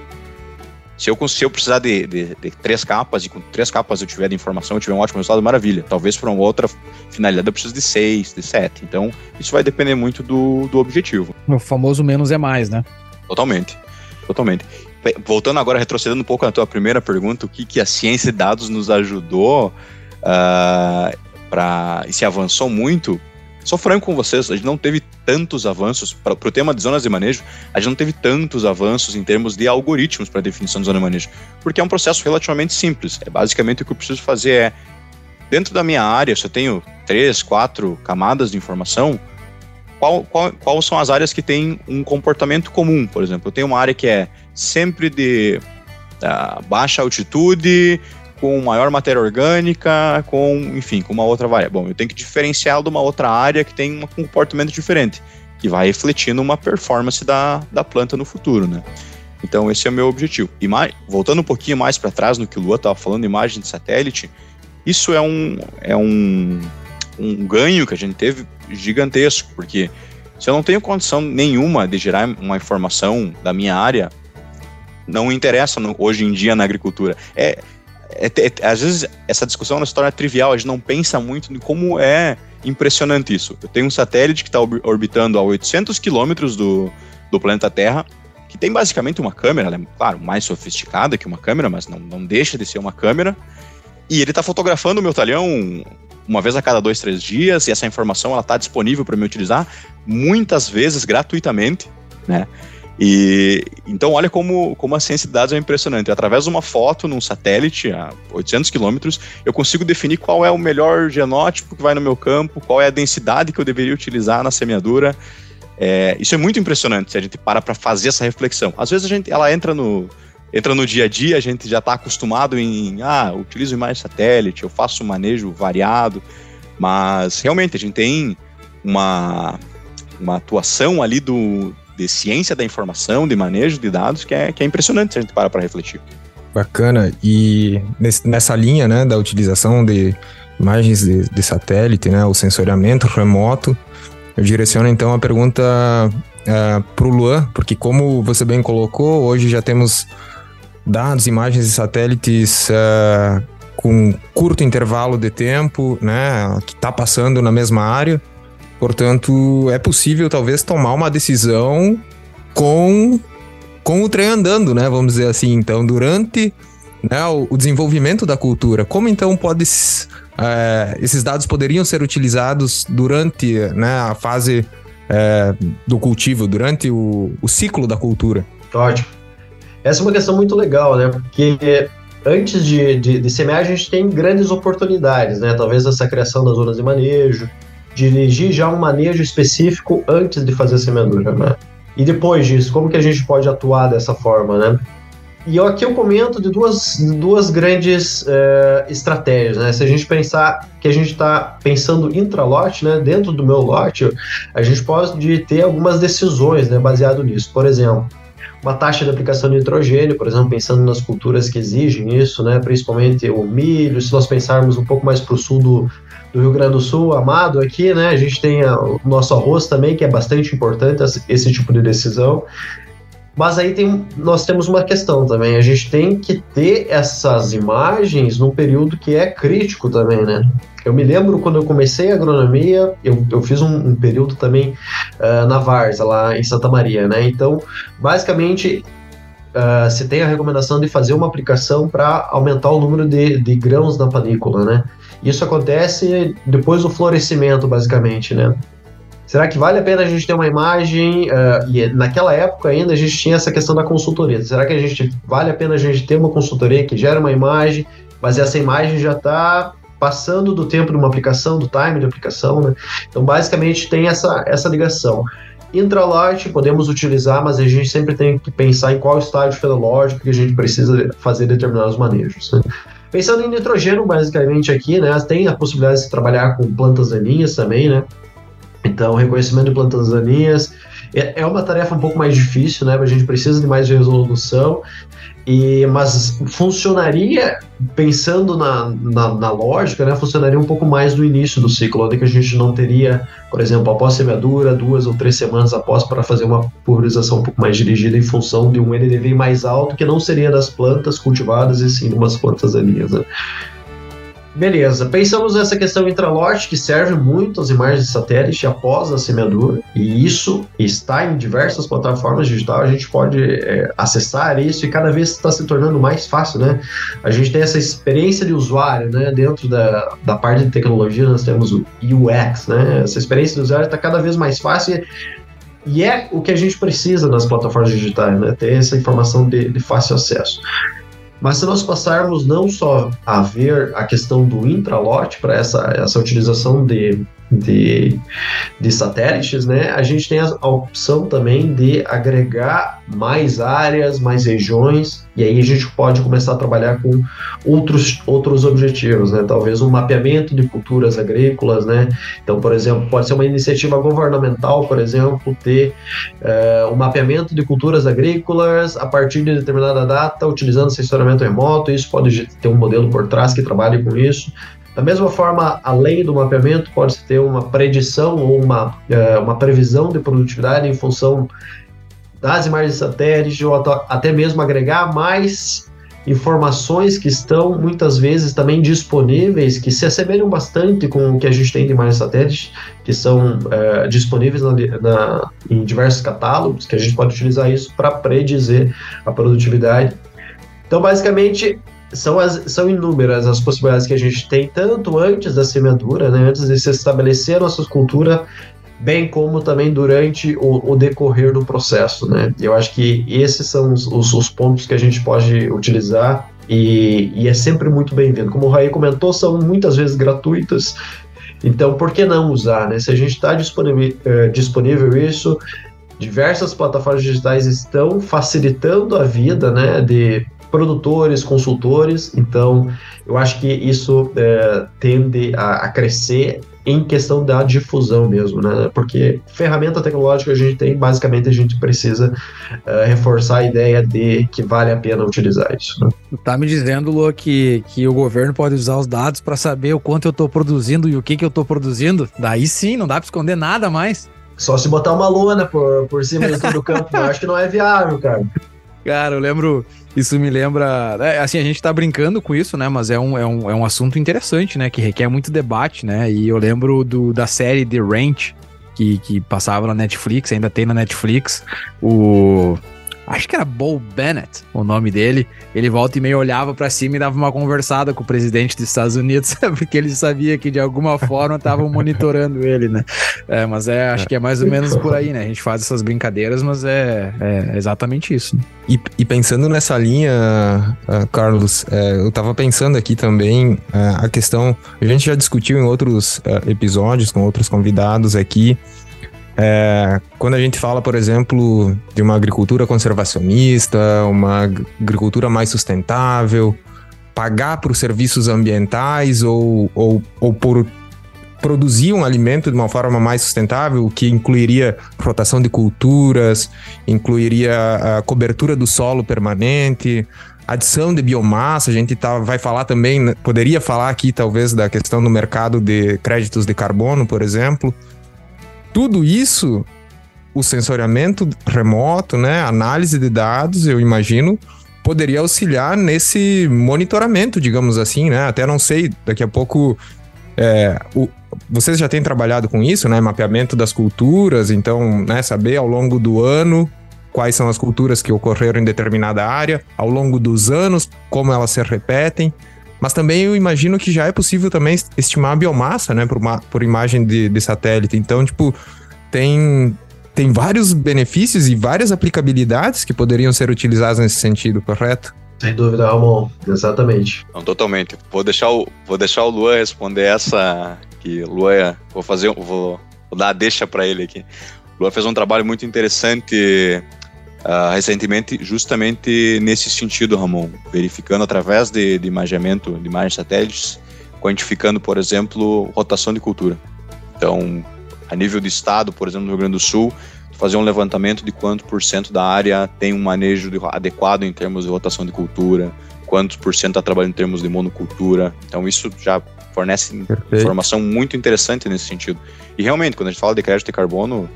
se eu, se eu precisar de, de, de, três capas, e com três capas eu tiver de informação, eu tiver um ótimo resultado, maravilha. Talvez para uma outra finalidade eu preciso de seis, de sete. Então, isso vai depender muito do, do objetivo. O famoso menos é mais, né? Totalmente. Totalmente. Voltando agora, retrocedendo um pouco na tua primeira pergunta, o que, que a ciência de dados nos ajudou uh, e se avançou muito, Sou franco com vocês, a gente não teve tantos avanços, para o tema de zonas de manejo, a gente não teve tantos avanços em termos de algoritmos para definição de zona de manejo, porque é um processo relativamente simples. É basicamente o que eu preciso fazer é, dentro da minha área, se eu tenho três, quatro camadas de informação, qual, qual, qual são as áreas que têm um comportamento comum, por exemplo? Eu tenho uma área que é sempre de uh, baixa altitude, com maior matéria orgânica, com, enfim, com uma outra variável. Bom, eu tenho que diferenciar de uma outra área que tem um comportamento diferente, que vai refletir numa performance da, da planta no futuro, né? Então, esse é o meu objetivo. E mais, voltando um pouquinho mais para trás no que o Lua estava falando, imagem de satélite, isso é um, é um, um ganho que a gente teve gigantesco, porque se eu não tenho condição nenhuma de gerar uma informação da minha área, não interessa no, hoje em dia na agricultura. É, é, é, às vezes essa discussão se torna trivial, a gente não pensa muito em como é impressionante isso. Eu tenho um satélite que está orbitando a 800 quilômetros do, do planeta Terra, que tem basicamente uma câmera, ela é, claro, mais sofisticada que uma câmera, mas não, não deixa de ser uma câmera, e ele está fotografando o meu talhão uma vez a cada dois, três dias, e essa informação ela está disponível para me utilizar muitas vezes gratuitamente, né? E então olha como, como a ciência de dados é impressionante. Através de uma foto num satélite a 800 quilômetros, eu consigo definir qual é o melhor genótipo que vai no meu campo, qual é a densidade que eu deveria utilizar na semeadura. É, isso é muito impressionante se a gente para para fazer essa reflexão. Às vezes a gente ela entra no entra no dia a dia, a gente já está acostumado em, ah, utilizo imagem satélite, eu faço um manejo variado, mas realmente a gente tem uma, uma atuação ali do, de ciência da informação, de manejo de dados, que é, que é impressionante se a gente para para refletir. Bacana. E nesse, nessa linha né, da utilização de imagens de, de satélite, né, o sensoriamento remoto, eu direciono então a pergunta uh, é, para o Luan, porque como você bem colocou, hoje já temos dados, imagens de satélites uh, com curto intervalo de tempo, né, que está passando na mesma área. Portanto, é possível talvez tomar uma decisão com com o trem andando, né? Vamos dizer assim. Então, durante né, o, o, desenvolvimento da cultura, como então pode é, esses dados poderiam ser utilizados durante né, a fase é, do cultivo, durante o, o ciclo da cultura? Ótimo. Essa é uma questão muito legal, né? Porque antes de, de, de, semear, a gente tem grandes oportunidades, né? Talvez essa criação das zonas de manejo, dirigir já um manejo específico antes de fazer a semeadura, né? E depois disso, como que a gente pode atuar dessa forma, né? E aqui eu comento de duas, duas grandes é, estratégias, né? Se a gente pensar que a gente está pensando intra-lote, né? Dentro do meu lote, a gente pode ter algumas decisões, né? Baseado nisso. Por exemplo, uma taxa de aplicação de nitrogênio, por exemplo, pensando nas culturas que exigem isso, né, principalmente o milho, se nós pensarmos um pouco mais para o sul do, do, Rio Grande do Sul, amado aqui, né, a gente tem a, o nosso arroz também, que é bastante importante esse, tipo de decisão. Mas aí tem, nós temos uma questão também, a gente tem que ter essas imagens num período que é crítico também, né? Eu me lembro quando eu comecei a agronomia, eu, eu fiz um, um período também uh, na Varsa, lá em Santa Maria, né? Então, basicamente, uh, se tem a recomendação de fazer uma aplicação para aumentar o número de, de grãos na panícula, né? Isso acontece depois do florescimento, basicamente, né? Será que vale a pena a gente ter uma imagem? Uh, e naquela época ainda a gente tinha essa questão da consultoria. Será que a gente vale a pena a gente ter uma consultoria que gera uma imagem, mas essa imagem já está passando do tempo de uma aplicação, do time de aplicação, né? Então, basicamente, tem essa, essa ligação. Intralote podemos utilizar, mas a gente sempre tem que pensar em qual estágio fenológico que a gente precisa fazer determinados manejos. Né? Pensando em nitrogênio, basicamente aqui, né, tem a possibilidade de trabalhar com plantas daninhas também, né? Então, reconhecimento de plantas daninhas é, é uma tarefa um pouco mais difícil, né? A gente precisa de mais resolução e, mas funcionaria, pensando na, na, na, lógica, né, funcionaria um pouco mais no início do ciclo, onde a gente não teria, por exemplo, após semeadura, duas ou três semanas após, para fazer uma pulverização um pouco mais dirigida em função de um NDV mais alto, que não seria das plantas cultivadas, e sim de umas plantas daninhas. Né? Beleza, pensamos nessa questão intralote que serve muito as imagens de satélite após a semeadura, e isso está em diversas plataformas digitais, a gente pode é, acessar isso e cada vez está se tornando mais fácil, né? A gente tem essa experiência de usuário, né? Dentro da, da parte de tecnologia nós temos o UX, né? Essa experiência de usuário está cada vez mais fácil e é o que a gente precisa nas plataformas digitais, né? Ter essa informação de, de fácil acesso. Mas se nós passarmos não só a ver a questão do intralote para essa, essa utilização de, de, de satélites, né, a gente tem a, opção também de agregar mais áreas, mais regiões, e aí a gente pode começar a trabalhar com outros, outros objetivos, né? Talvez um mapeamento de culturas agrícolas, né? Então, por exemplo, pode ser uma iniciativa governamental, por exemplo, ter uh, um mapeamento de culturas agrícolas a partir de determinada data, utilizando sensoramento remoto. Isso pode ter um modelo por trás que trabalhe com isso. Da mesma forma, além do mapeamento, pode-se ter uma predição ou uma, uh, uma previsão de produtividade em função das imagens de satélite ou até mesmo agregar mais informações que estão muitas vezes também disponíveis, que se assemelham bastante com o que a gente tem de imagens satélites, que são é, disponíveis na, na, em diversos catálogos, que a gente pode utilizar isso para predizer a produtividade. Então, basicamente, são, as, são inúmeras as possibilidades que a gente tem, tanto antes da semeadura, né, antes de se estabelecer a nossa cultura, bem como também durante o, o, decorrer do processo, né? Eu acho que esses são os, os, os pontos que a gente pode utilizar e, e é sempre muito bem-vindo. Como o Raí comentou, são muitas vezes gratuitas, então por que não usar, né? Se a gente está disponível, é, disponível isso, diversas plataformas digitais estão facilitando a vida, né, de produtores, consultores, então eu acho que isso é, tende a, a crescer em questão da difusão mesmo, né? Porque ferramenta tecnológica a gente tem, basicamente a gente precisa uh, reforçar a ideia de que vale a pena utilizar isso. Né? Tá me dizendo, Lu, que, que o governo pode usar os dados para saber o quanto eu estou produzindo e o que, que eu estou produzindo? Daí sim, não dá para esconder nada mais. Só se botar uma lona por, por cima de todo o campo, eu acho que não é viável, cara. Cara, eu lembro. Isso me lembra. É, assim, a gente tá brincando com isso, né? Mas é um, é, um, é um assunto interessante, né? Que requer muito debate, né? E eu lembro do, da série The Ranch, que, que passava na Netflix, ainda tem na Netflix. O acho que era Bo Bennett o nome dele. Ele volta e meio olhava para cima e dava uma conversada com o presidente dos Estados Unidos, porque ele sabia que de alguma forma estavam monitorando ele, né? É, mas é, acho que é mais ou menos por aí, né? A gente faz essas brincadeiras, mas é, é exatamente isso. Né? E, e, pensando nessa linha, uh, Carlos, uh, eu tava pensando aqui também uh, a questão. A gente já discutiu em outros episódios com outros convidados aqui é, quando a gente fala, por exemplo, de uma agricultura conservacionista, uma agricultura mais sustentável, pagar por serviços ambientais ou, ou, ou por produzir um alimento de uma forma mais sustentável, que incluiria rotação de culturas, incluiria a cobertura do solo permanente, adição de biomassa, a gente tá, vai falar também, poderia falar aqui talvez da questão do mercado de créditos de carbono, por exemplo. Tudo isso, o sensoriamento remoto, né, análise de dados, eu imagino, poderia auxiliar nesse monitoramento, digamos assim, né? Até não sei, daqui a pouco é, o, vocês já têm trabalhado com isso, né? Mapeamento das culturas, então, né, saber ao longo do ano quais são as culturas que ocorreram em determinada área, ao longo dos anos, como elas se repetem. Mas também eu imagino que já é possível também estimar a biomassa, né, por, uma, por imagem de, de satélite. Então, tipo, tem, tem vários benefícios e várias aplicabilidades que poderiam ser utilizadas nesse sentido, correto? Sem dúvida, Ramon. Exatamente. Não, totalmente. Vou deixar o, vou deixar o Luan responder essa. Que Luan, vou fazer, vou, vou dar a deixa para ele aqui. O Luan fez um trabalho muito interessante uh, recentemente, justamente nesse sentido, Ramon, verificando através de, de imageamento de imagens satélites, quantificando, por exemplo, rotação de cultura. Então, a nível de estado, por exemplo, no Rio Grande do Sul, fazer um levantamento de quanto por cento da área tem um manejo de, adequado em termos de rotação de cultura, quantos por cento está trabalhando em termos de monocultura. Então, isso já fornece Perfeito. informação muito interessante nesse sentido. E realmente, quando a gente fala de crédito de carbono,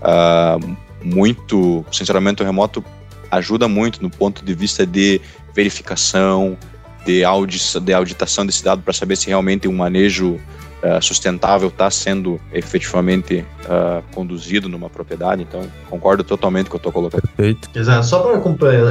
uh, muito, o sensoramento remoto ajuda muito no ponto de vista de verificação, de, audi de auditação desse dado para saber se realmente um manejo uh, sustentável está sendo efetivamente uh, conduzido numa propriedade. Então, concordo totalmente com o que eu estou colocando. Perfeito. Exato. Só para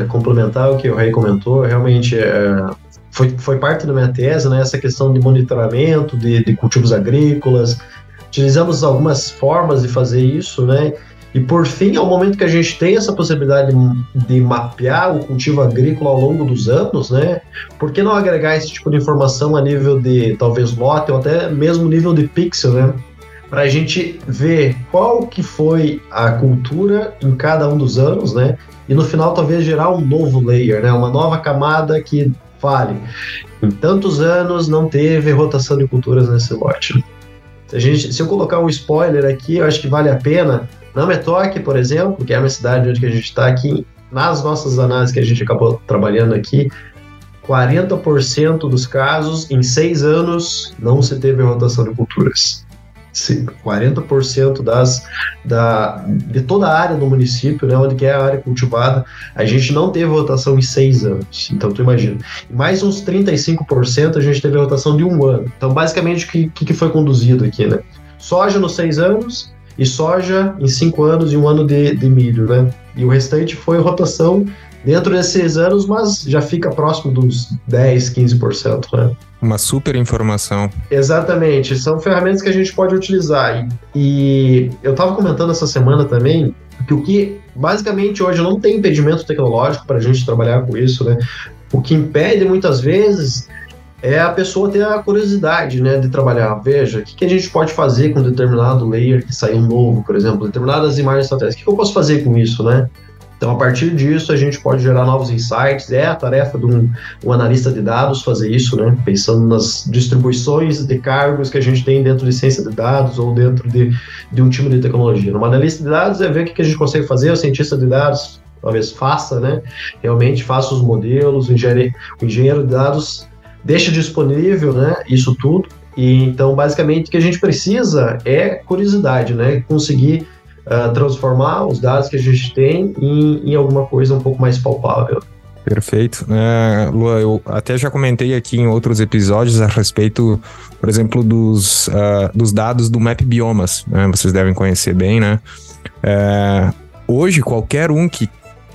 complementar o que o Rei comentou, realmente é, foi, foi parte da minha tese, né, essa questão de monitoramento de, de cultivos agrícolas. Utilizamos algumas formas de fazer isso, né? E por fim, ao momento que a gente tem essa possibilidade de, de, mapear o cultivo agrícola ao longo dos anos, né? Por que não agregar esse tipo de informação a nível de talvez lote ou até mesmo nível de pixel, né? para a gente ver qual que foi a cultura em cada um dos anos, né? E no final talvez gerar um novo layer, né? Uma nova camada que fale. Em tantos anos não teve rotação de culturas nesse lote. Se, a gente, se eu colocar um spoiler aqui, eu acho que vale a pena. Na Metoque, por exemplo, que é uma cidade onde a gente está aqui, nas nossas análises que a gente acabou trabalhando aqui, 40% dos casos, em seis anos, não se teve rotação de culturas. 40% das, da, de toda a área do município, né, onde que é a área cultivada, a gente não teve rotação em seis anos. Então, tu imagina. Mais uns 35% a gente teve rotação de um ano. Então, basicamente, o que, que foi conduzido aqui, né? Soja nos seis anos e soja em cinco anos e um ano de, de milho, né? E o restante foi rotação dentro desses anos, mas já fica próximo dos 10, 15%, né? Uma super informação. Exatamente, são ferramentas que a gente pode utilizar. E, e eu estava comentando essa semana também que o que basicamente hoje não tem impedimento tecnológico para a gente trabalhar com isso, né? O que impede muitas vezes é a pessoa ter a curiosidade, né, de trabalhar. Veja, o que, que a gente pode fazer com determinado layer que saiu novo, por exemplo, determinadas imagens satélite. O que, que eu posso fazer com isso, né? Então, a partir disso, a gente pode gerar novos insights. É a tarefa de um, um, analista de dados fazer isso, né? Pensando nas distribuições de cargos que a gente tem dentro de ciência de dados ou dentro de, de um time de tecnologia. Uma analista de dados é ver o que, que a gente consegue fazer, o cientista de dados talvez faça, né? Realmente faça os modelos, o engenheiro, o engenheiro de dados deixa disponível, né? Isso tudo. E então, basicamente, o que a gente precisa é curiosidade, né? Conseguir uh, transformar os dados que a gente tem em, em alguma coisa um pouco mais palpável. Perfeito. É, Lua, eu até já comentei aqui em outros episódios a respeito, por exemplo, dos, uh, dos dados do Map Biomas. Né? Vocês devem conhecer bem, né? É, hoje, qualquer um que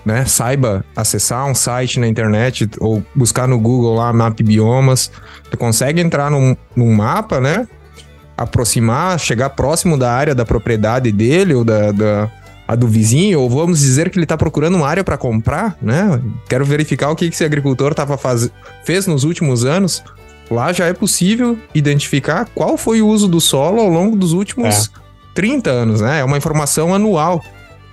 né, saiba acessar um site na internet ou buscar no Google lá Map Biomas, tu consegue entrar num, num mapa, né? aproximar, chegar próximo da área da propriedade dele ou da, da a do vizinho, ou vamos dizer que ele está procurando uma área para comprar, né? Quero verificar o que, esse agricultor tava faz... fez nos últimos anos. Lá já é possível identificar qual foi o uso do solo ao longo dos últimos é. 30 anos, né? É uma informação anual.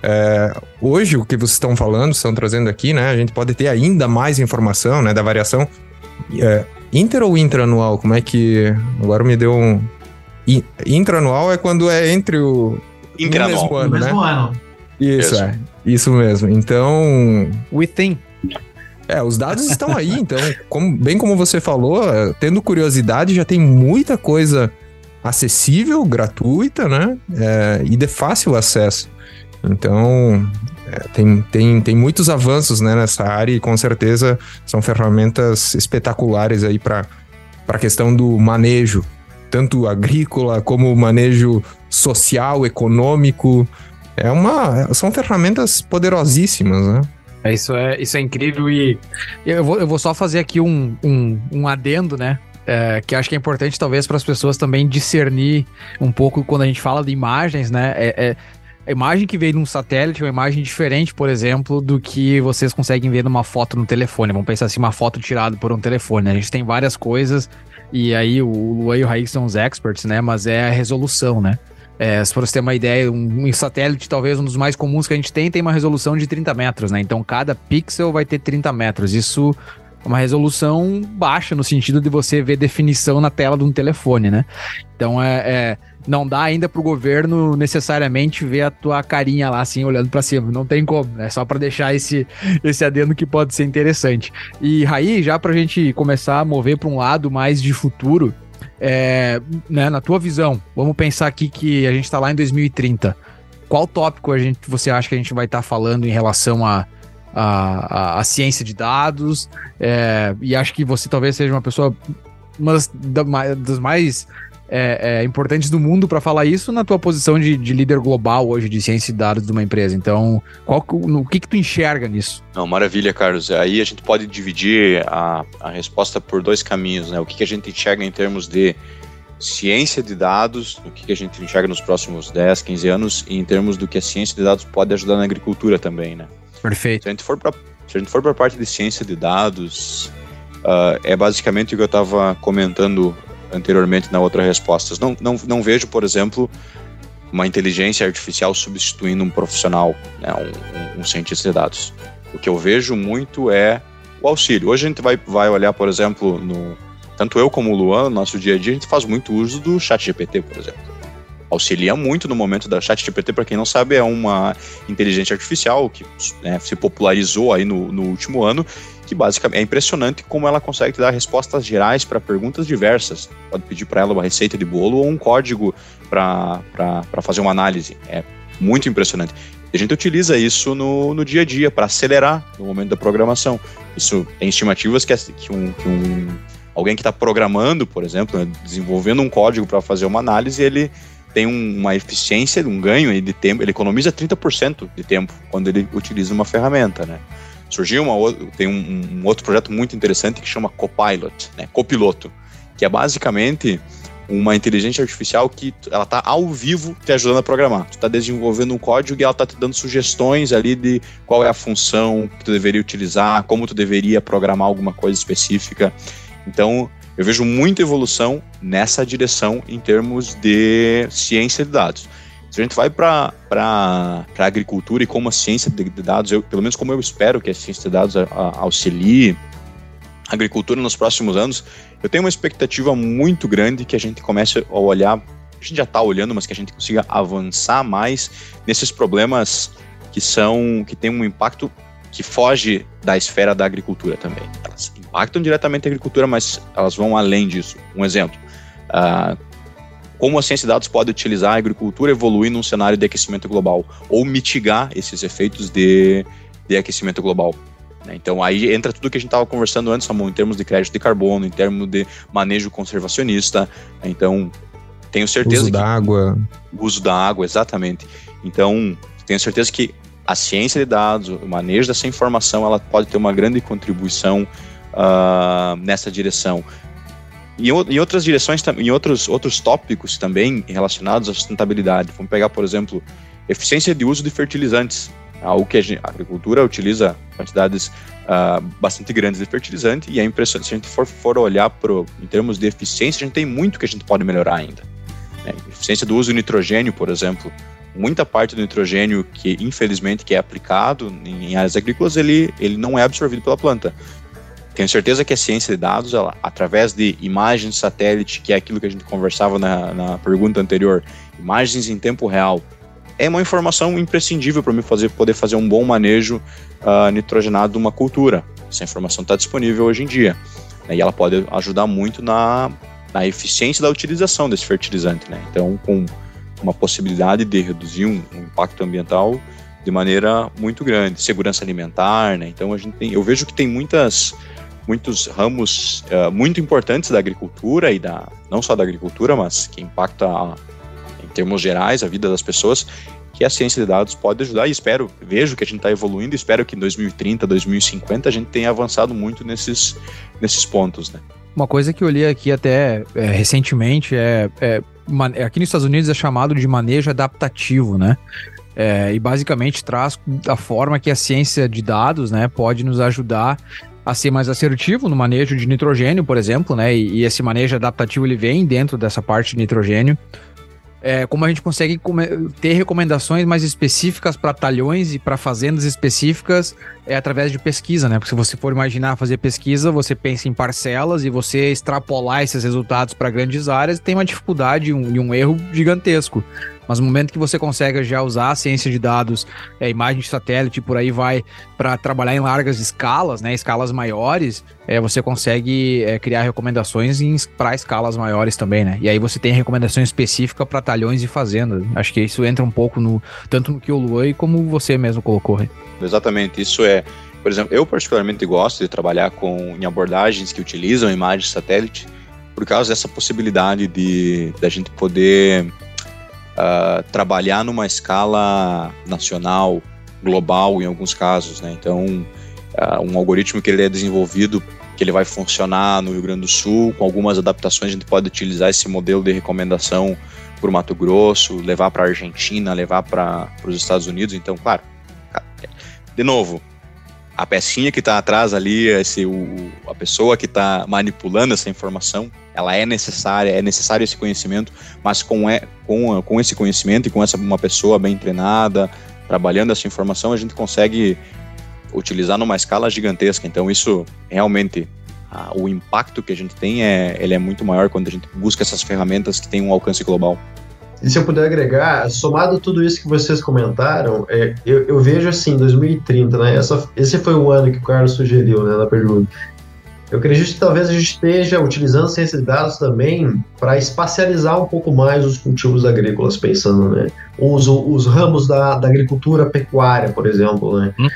É, hoje, o que vocês estão falando, estão trazendo aqui, né? A gente pode ter ainda mais informação, né? Da variação. É, inter ou intraanual? Como é que. Agora me deu um, Intraanual é quando é entre o. Intraanual. Mesmo ano, no mesmo né? ano. Isso, isso, é. Isso mesmo. Então. Within. É, os dados estão aí, então, como, bem como você falou, é, tendo curiosidade, já tem muita coisa acessível, gratuita, né? É, e de fácil acesso. Então, é, tem, tem, tem muitos avanços né, nessa área e com certeza são ferramentas espetaculares aí para a questão do manejo tanto agrícola como manejo social, econômico. É uma, são ferramentas poderosíssimas, né? É, isso, é, isso é incrível e eu vou, eu vou só fazer aqui um, um, um adendo, né? É, que acho que é importante talvez para as pessoas também discernir um pouco quando a gente fala de imagens, né? É, é, a imagem que veio num satélite é uma imagem diferente, por exemplo, do que vocês conseguem ver numa foto no telefone. Vamos pensar assim, uma foto tirada por um telefone. Né? A gente tem várias coisas e aí o Luan e o Raik são os experts, né? Mas é a resolução, né? É, se você ter uma ideia, um, um, satélite, talvez um dos mais comuns que a gente tem, tem uma resolução de 30 metros, né? Então cada pixel vai ter 30 metros. Isso é uma resolução baixa no sentido de você ver definição na tela de um telefone, né? Então é, é não dá ainda pro governo necessariamente ver a tua carinha lá assim olhando para cima, não tem como, é só para deixar esse esse adendo que pode ser interessante. E Raí, já pra gente começar a mover para um lado mais de futuro, é, né, na tua visão, vamos pensar aqui que a gente está lá em 2030. Qual tópico a gente, você acha que a gente vai estar tá falando em relação a, a, a, a ciência de dados? É, e acho que você talvez seja uma pessoa uma das, das mais é, é, importantes do mundo para falar isso na tua posição de, de, líder global hoje de ciência e dados de uma empresa. Então, qual, no, o que, que tu enxerga nisso? Não, maravilha, Carlos. Aí a gente pode dividir a, a resposta por dois caminhos, né? O que, que a gente enxerga em termos de ciência de dados, o que, que a gente enxerga nos próximos 10, 15 anos, e em termos do que a ciência de dados pode ajudar na agricultura também, né? Perfeito. Se a gente for para se a gente for para a parte de ciência de dados, uh, é basicamente o que eu estava comentando anteriormente na outra resposta. Não, não, não vejo, por exemplo, uma inteligência artificial substituindo um profissional, né, um, um, cientista de dados. O que eu vejo muito é o auxílio. Hoje a gente vai, vai olhar, por exemplo, no, tanto eu como o Luan, no nosso dia a dia, a gente faz muito uso do chat GPT, por exemplo. Auxilia muito no momento da chat GPT, para quem não sabe, é uma inteligência artificial que né, se popularizou aí no, no último ano que basicamente é impressionante como ela consegue dar respostas gerais para perguntas diversas. Pode pedir para ela uma receita de bolo ou um código para fazer uma análise. É muito impressionante. A gente utiliza isso no, no dia a dia para acelerar no momento da programação. Isso tem estimativas que, é, que, um, que um, alguém que está programando, por exemplo, né, desenvolvendo um código para fazer uma análise, ele tem um, uma eficiência, um ganho de tempo, ele economiza 30% de tempo quando ele utiliza uma ferramenta, né? surgiu uma, tem um, um, outro projeto muito interessante que chama Copilot, né, copiloto, que é basicamente uma inteligência artificial que ela está ao vivo te ajudando a programar. Tu está desenvolvendo um código e ela está te dando sugestões ali de qual é a função que tu deveria utilizar, como tu deveria programar alguma coisa específica. Então, eu vejo muita evolução nessa direção em termos de ciência de dados. Se a gente vai para a agricultura e como a ciência de dados, eu, pelo menos como eu espero que a ciência de dados auxilie a agricultura nos próximos anos, eu tenho uma expectativa muito grande que a gente comece a olhar, a gente já está olhando, mas que a gente consiga avançar mais nesses problemas que são, que têm um impacto que foge da esfera da agricultura também. Impactam diretamente a agricultura, mas elas vão além disso. Um exemplo, uh, como a ciência de dados pode utilizar a agricultura evoluir num cenário de aquecimento global ou mitigar esses efeitos de, de aquecimento global. Né? Então aí entra tudo que a gente estava conversando antes, Ramon, em termos de crédito de carbono, em termos de manejo conservacionista. Então tenho certeza uso que da água, uso da água, exatamente. Então tenho certeza que a ciência de dados, o manejo dessa informação, ela pode ter uma grande contribuição uh, nessa direção em, em outras direções, em outros, outros tópicos também relacionados à sustentabilidade. Vamos pegar, por exemplo, eficiência de uso de fertilizantes, algo que a, agricultura utiliza quantidades uh, bastante grandes de fertilizante e é impressionante. Se a gente for, for olhar pro, em termos de eficiência, a gente tem muito que a gente pode melhorar ainda. Né? Eficiência do uso do nitrogênio, por exemplo. Muita parte do nitrogênio que, infelizmente, que é aplicado em áreas agrícolas, ele, ele não é absorvido pela planta. Tenho certeza que a ciência de dados, ela, através de imagens satélite, que é aquilo que a gente conversava na, na pergunta anterior, imagens em tempo real, é uma informação imprescindível para mim fazer, poder fazer um bom manejo uh, nitrogenado de uma cultura. Essa informação está disponível hoje em dia. Né, e ela pode ajudar muito na, na eficiência da utilização desse fertilizante. Né? Então, com uma possibilidade de reduzir um, um impacto ambiental de maneira muito grande. Segurança alimentar, né? Então, a gente tem, eu vejo que tem muitas muitos ramos uh, muito importantes da agricultura e da não só da agricultura, mas que impacta a, em termos gerais a vida das pessoas, que a ciência de dados pode ajudar e espero, vejo que a gente está evoluindo, espero que em 2030, 2050 a gente tenha avançado muito nesses, nesses pontos, né? Uma coisa que eu li aqui até é, recentemente é, é, aqui nos Estados Unidos é chamado de manejo adaptativo, né? É, e basicamente traz a forma que a ciência de dados né, pode nos ajudar a ser mais assertivo no manejo de nitrogênio, por exemplo, né? E, e esse manejo adaptativo ele vem dentro dessa parte de nitrogênio. É, como a gente consegue ter recomendações mais específicas para talhões e para fazendas específicas é através de pesquisa, né? Porque se você for imaginar fazer pesquisa, você pensa em parcelas e você extrapolar esses resultados para grandes áreas tem uma dificuldade e um, um erro gigantesco. Mas no momento que você consegue já usar a ciência de dados, é, imagem de satélite, por aí vai, para trabalhar em largas escalas, né, escalas maiores, é, você consegue é, criar recomendações para escalas maiores também, né? E aí você tem recomendação específica para talhões e fazendas. Acho que isso entra um pouco no tanto no que o Luan como você mesmo colocou. Né? Exatamente, isso é por exemplo, eu particularmente gosto de trabalhar com em abordagens que utilizam imagens de satélite por causa dessa possibilidade de da gente poder uh, trabalhar numa escala nacional, global em alguns casos, né? Então, uh, um algoritmo que ele é desenvolvido, que ele vai funcionar no Rio Grande do Sul, com algumas adaptações a gente pode utilizar esse modelo de recomendação para o Mato Grosso, levar para a Argentina, levar para os Estados Unidos. Então, claro, de novo, a pecinha que está atrás ali, esse, o, a pessoa que está manipulando essa informação, ela é necessária, é necessário esse conhecimento, mas com, é, com, com esse conhecimento e com essa uma pessoa bem treinada, trabalhando essa informação, a gente consegue utilizar numa escala gigantesca. Então isso realmente a, o impacto que a gente tem é, ele é muito maior quando a gente busca essas ferramentas que têm um alcance global. E se eu puder agregar, somado tudo isso que vocês comentaram, é, eu, eu, vejo assim, 2030, né? Essa, esse foi o ano que o Carlos sugeriu né, na pergunta. Eu acredito que talvez a gente esteja utilizando ciência de dados também para espacializar um pouco mais os cultivos agrícolas, pensando, né? Os, os ramos da, da agricultura pecuária, por exemplo, né? Hum.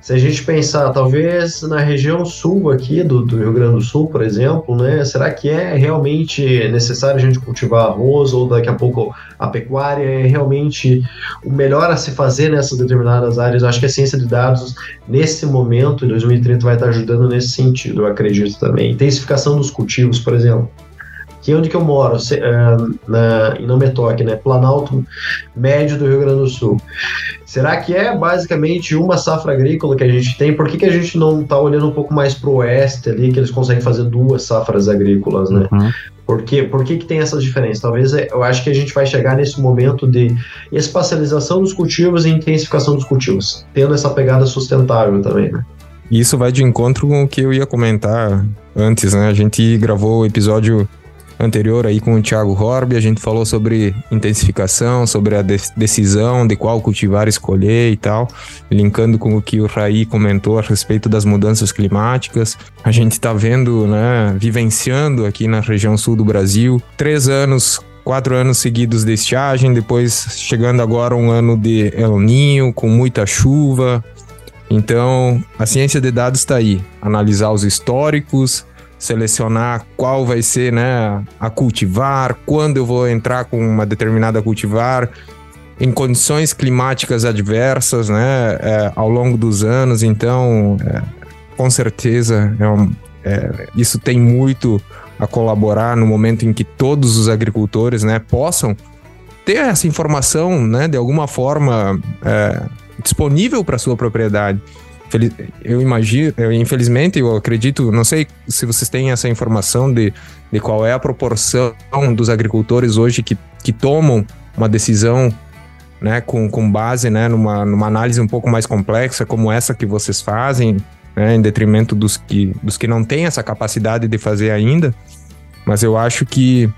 Se a gente pensar, talvez na região sul aqui do, do, Rio Grande do Sul, por exemplo, né, será que é realmente necessário a gente cultivar arroz ou daqui a pouco a pecuária é realmente o melhor a se fazer nessas determinadas áreas? Eu acho que a ciência de dados, nesse momento, em 2030, vai estar ajudando nesse sentido, eu acredito também. Intensificação dos cultivos, por exemplo que é onde que eu moro, é, na, em Não Me Toque, né, Planalto Médio do Rio Grande do Sul. Será que é basicamente uma safra agrícola que a gente tem? Por que, que a gente não está olhando um pouco mais para o oeste ali, que eles conseguem fazer duas safras agrícolas, né? Uhum. Por, quê? Por que, que tem essas diferenças? Talvez é, eu acho que a gente vai chegar nesse momento de espacialização dos cultivos e intensificação dos cultivos, tendo essa pegada sustentável também, né? Isso vai de encontro com o que eu ia comentar antes, né? A gente gravou o episódio anterior aí com o Thiago Horby, a gente falou sobre intensificação, sobre a de decisão de qual cultivar escolher e tal, linkando com o que o Raí comentou a respeito das mudanças climáticas. A gente está vendo, né, vivenciando aqui na região sul do Brasil, três anos quatro anos seguidos de estiagem, depois chegando agora um ano de El Ninho, com muita chuva. Então, a ciência de dados está aí. Analisar os históricos, selecionar qual vai ser né, a cultivar, quando eu vou entrar com uma determinada cultivar, em condições climáticas adversas né, é, ao longo dos anos. Então, é, com certeza, é um, é, isso tem muito a colaborar no momento em que todos os agricultores né, possam ter essa informação né, de alguma forma é, disponível para sua propriedade eu imagino, infelizmente, eu acredito, não sei se vocês têm essa informação de, de qual é a proporção dos agricultores hoje que, que tomam uma decisão né, com, com base né, numa, numa análise um pouco mais complexa, como essa que vocês fazem, né, em detrimento dos que, dos que não têm essa capacidade de fazer ainda. Mas eu acho que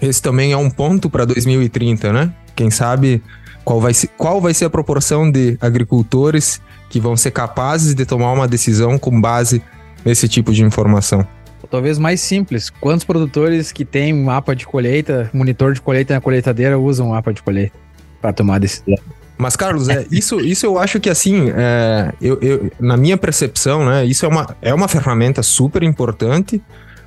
esse também é um ponto para 2030, né? Quem sabe qual vai, ser, qual vai ser a proporção de agricultores que vão ser capazes de tomar uma decisão com base nesse tipo de informação. Talvez mais simples. Quantos produtores que têm mapa de colheita, monitor de colheita na colheitadeira usam mapa de colheita para tomar decisão? Mas, Carlos, é, isso, isso eu acho que assim, é, eu, eu, na minha percepção, né, isso é uma, é uma ferramenta super importante,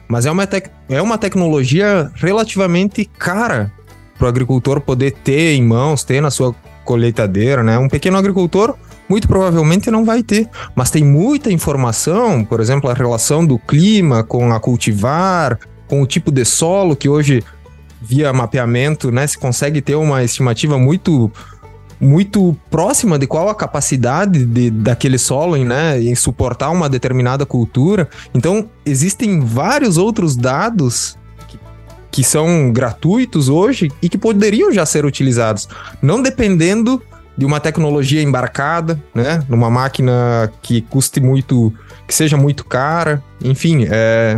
mas é uma, tec, é uma tecnologia relativamente cara para o agricultor poder ter em mãos, ter na sua colheitadeira, né? Um pequeno agricultor muito provavelmente não vai ter. Mas tem muita informação, por exemplo, a relação do clima com a cultivar, com o tipo de solo, que hoje, via mapeamento, né, se consegue ter uma estimativa muito muito próxima de qual a capacidade de, daquele solo em, né, em suportar uma determinada cultura. Então, existem vários outros dados que, que são gratuitos hoje e que poderiam já ser utilizados, não dependendo de uma tecnologia embarcada, né? Numa máquina que custe muito, que seja muito cara. Enfim, é.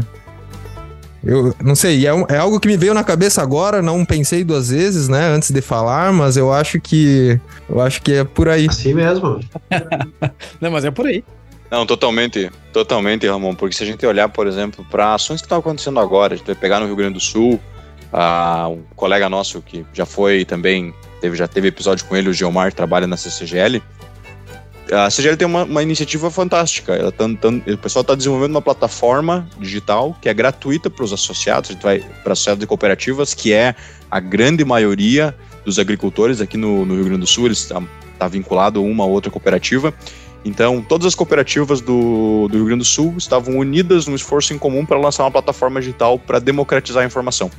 Eu não sei, é, é algo que me veio na cabeça agora, não pensei duas vezes, né, antes de falar, mas eu acho que. Eu acho que é por aí. Assim mesmo. não, mas é por aí. Não, totalmente, totalmente, Ramon, porque se a gente olhar, por exemplo, para ações que estão acontecendo agora, a gente vai pegar no Rio Grande do Sul, uh, um colega nosso que já foi também teve, já teve episódio com ele, o Geomar, trabalha na CCGL. A CCGL tem uma, uma iniciativa fantástica. Ela tá, tá, o pessoal está desenvolvendo uma plataforma digital que é gratuita para os associados, para associados de cooperativas, que é a grande maioria dos agricultores aqui no, no Rio Grande do Sul, eles está tá vinculado a uma ou outra cooperativa. Então, todas as cooperativas do, do Rio Grande do Sul estavam unidas num esforço em comum para lançar uma plataforma digital para democratizar a informação.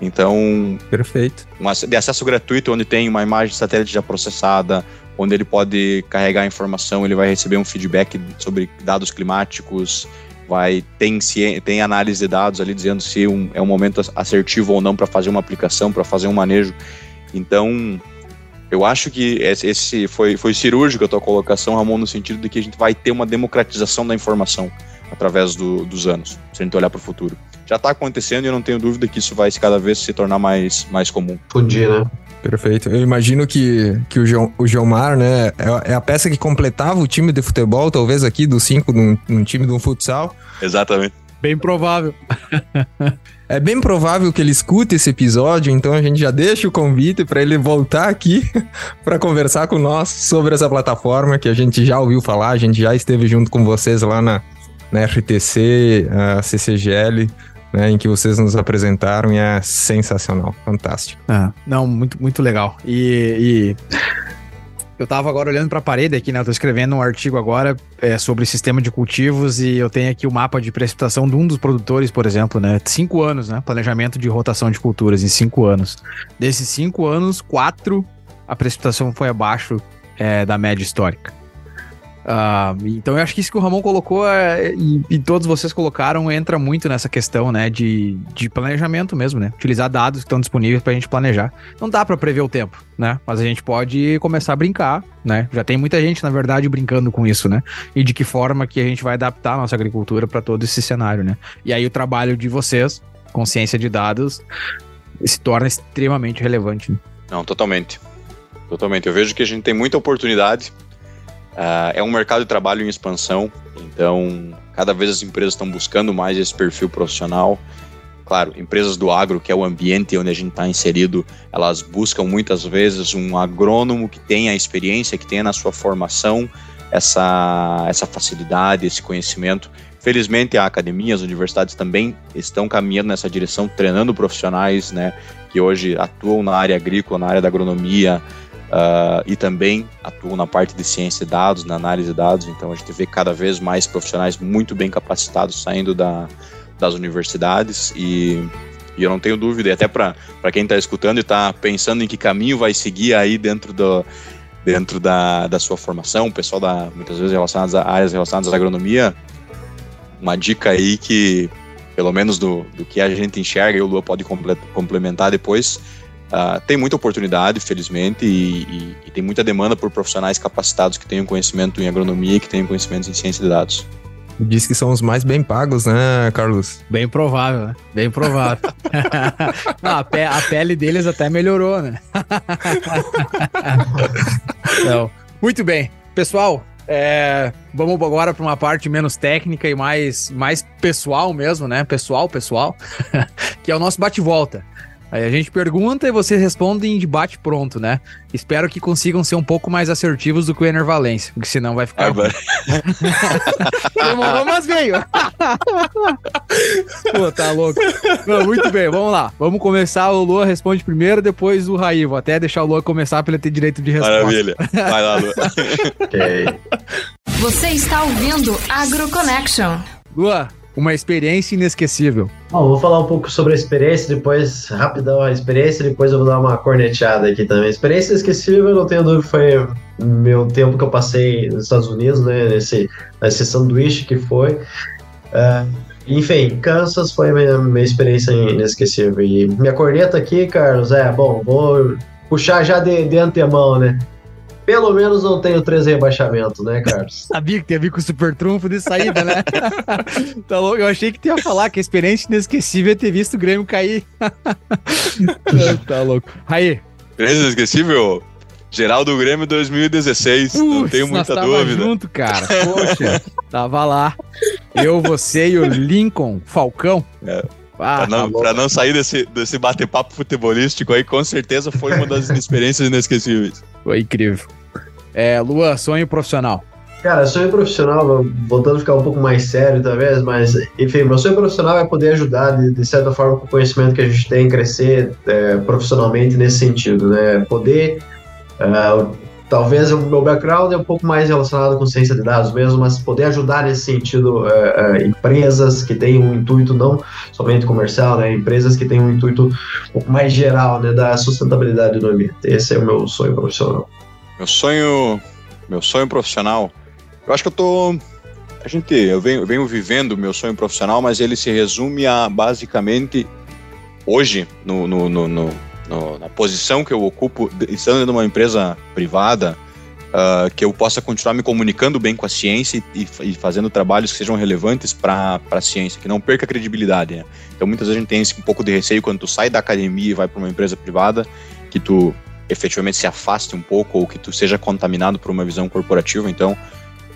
Então. Perfeito. de acesso gratuito, onde tem uma imagem de satélite já processada, onde ele pode carregar informação, ele vai receber um feedback sobre dados climáticos, vai tem, tem análise de dados ali dizendo se um, é um momento assertivo ou não para fazer uma aplicação, para fazer um manejo. Então, eu acho que esse foi, foi cirúrgico a tua colocação, Ramon, no sentido de que a gente vai ter uma democratização da informação através do, dos anos, se a gente olhar para o futuro. Já está acontecendo e eu não tenho dúvida que isso vai cada vez se tornar mais, mais comum. Fundir, né? Perfeito. Eu imagino que, que o, Geo, o Geomar, né, é, é, a peça que completava o time de futebol, talvez aqui, dos cinco, num, num time de um futsal. Exatamente. Bem provável. é bem provável que ele escute esse episódio, então a gente já deixa o convite para ele voltar aqui para conversar com nós sobre essa plataforma que a gente já ouviu falar, a gente já esteve junto com vocês lá na, na RTC, a CCGL né, em que vocês nos apresentaram e é sensacional, fantástico. Ah, não, muito, muito legal. E, e, eu tava agora olhando para a parede aqui, né? Eu tô escrevendo um artigo agora é, sobre sistema de cultivos e eu tenho aqui o mapa de precipitação de um dos produtores, por exemplo, né? Cinco anos, né? Planejamento de rotação de culturas em cinco anos. Desses cinco anos, quatro a precipitação foi abaixo é, da média histórica. Uh, então eu acho que isso que o Ramon colocou é, e, e, todos vocês colocaram entra muito nessa questão, né, de, de planejamento mesmo, né? Utilizar dados que estão disponíveis para a gente planejar. Não dá para prever o tempo, né? Mas a gente pode começar a brincar, né? Já tem muita gente, na verdade, brincando com isso, né? E de que forma que a gente vai adaptar a nossa agricultura para todo esse cenário, né? E aí o trabalho de vocês, consciência de dados, se torna extremamente relevante. Né? Não, totalmente. Totalmente. Eu vejo que a gente tem muita oportunidade Uh, é um mercado de trabalho em expansão, então cada vez as empresas estão buscando mais esse perfil profissional. Claro, empresas do agro, que é o ambiente onde a gente está inserido, elas buscam muitas vezes um agrônomo que tenha experiência, que tenha na sua formação essa, essa facilidade, esse conhecimento. Felizmente, a academia, as universidades também estão caminhando nessa direção, treinando profissionais né, que hoje atuam na área agrícola, na área da agronomia, Uh, e também atuam na parte de ciência de dados, na análise de dados, então a gente vê cada vez mais profissionais muito bem capacitados saindo da, das universidades. E, e eu não tenho dúvida, e até para quem está escutando e está pensando em que caminho vai seguir aí dentro, do, dentro da, da sua formação, pessoal da, muitas vezes relacionados a áreas relacionadas à agronomia, uma dica aí que, pelo menos do, do que a gente enxerga, e o Lua pode complementar depois, Uh, tem muita oportunidade, felizmente, e, e, e, tem muita demanda por profissionais capacitados que tenham conhecimento em agronomia e que tenham conhecimento em ciência de dados. Diz que são os mais bem pagos, né, Carlos? Bem provável, né? Bem provável. Não, a, pe a, pele deles até melhorou, né? Não. Muito bem. Pessoal, é, vamos agora para uma parte menos técnica e mais, mais pessoal mesmo, né? Pessoal, pessoal, que é o nosso bate-volta. Aí a gente pergunta e vocês respondem em debate pronto, né? Espero que consigam ser um pouco mais assertivos do que o Ener Valência, porque senão vai ficar. Agora... Demorou, mas veio. Pô, tá louco. Não, muito bem, vamos lá. Vamos começar. O Lua responde primeiro, depois o Raí. Vou até deixar o Lua começar para ele ter direito de resposta. Maravilha. Vai lá, Lua. ok. Você está ouvindo AgroConnection. Lua, uma experiência inesquecível. Bom, vou falar um pouco sobre a experiência, depois, rapidão a experiência, depois eu vou dar uma corneteada aqui também. Experiência inesquecível, não tenho dúvida, foi meu tempo que eu passei nos Estados Unidos, né, nesse, nesse sanduíche que foi. Uh, enfim, Kansas foi minha, minha experiência inesquecível. E minha corneta aqui, Carlos, é, bom, vou puxar já de, de antemão, né? Pelo menos não tenho três rebaixamentos, né, Carlos? Sabia que tinha a ver com o super trunfo de saída, né? tá louco? Eu achei que tu ia falar que a experiência inesquecível é ter visto o Grêmio cair. tá louco. Aí. Experiência inesquecível? Geral do Grêmio 2016, Uf, não tenho muita nós dúvida. junto, cara. Poxa, tava lá. Eu, você e o Lincoln Falcão. É. Ah, pra, não, tá pra não sair desse, desse bate-papo futebolístico aí, com certeza foi uma das experiências inesquecíveis. Foi incrível. É, Lua, sonho profissional. Cara, sonho profissional, voltando a ficar um pouco mais sério talvez, mas enfim, meu sonho profissional é poder ajudar, de, de certa forma, com o conhecimento que a gente tem, crescer é, profissionalmente nesse sentido, né? Poder. Uh, talvez o meu background é um pouco mais relacionado com ciência de dados mesmo, mas poder ajudar nesse sentido uh, uh, empresas que têm um intuito não somente comercial, né? Empresas que têm um intuito um pouco mais geral, né? Da sustentabilidade do ambiente. Esse é o meu sonho profissional. Meu sonho, meu sonho profissional. Eu acho que eu tô a gente, eu venho, eu venho vivendo meu sonho profissional, mas ele se resume a basicamente hoje no, no, no, no na posição que eu ocupo, estando numa empresa privada, uh, que eu possa continuar me comunicando bem com a ciência e, e fazendo trabalhos que sejam relevantes para a ciência, que não perca a credibilidade. Né? Então, muitas vezes a gente tem esse, um pouco de receio quando tu sai da academia e vai para uma empresa privada, que tu efetivamente se afaste um pouco ou que tu seja contaminado por uma visão corporativa. Então,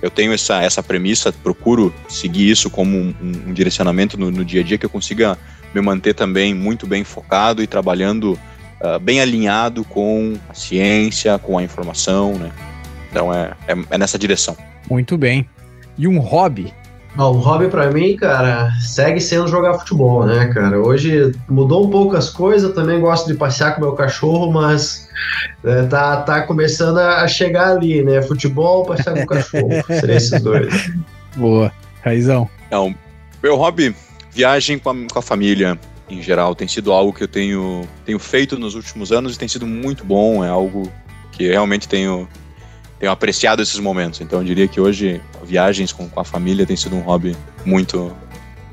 eu tenho essa, essa premissa, procuro seguir isso como um, um direcionamento no, no, dia a dia, que eu consiga me manter também muito bem focado e trabalhando uh, bem alinhado com a ciência, com a informação, né? Então é, é, é nessa direção. Muito bem. E um hobby Bom, o hobby para mim, cara, segue sendo jogar futebol, né, cara? Hoje mudou um pouco as coisas, também gosto de passear com meu cachorro, mas é, tá, tá começando a chegar ali, né? Futebol, passear com o cachorro. Seria esses dois. Boa. Raizão. Não, meu hobby, viagem com a, com a família em geral, tem sido algo que eu tenho, tenho feito nos últimos anos e tem sido muito bom, é algo que realmente tenho tenho apreciado esses momentos. Então eu diria que hoje viagens com, com a família tem sido um hobby muito,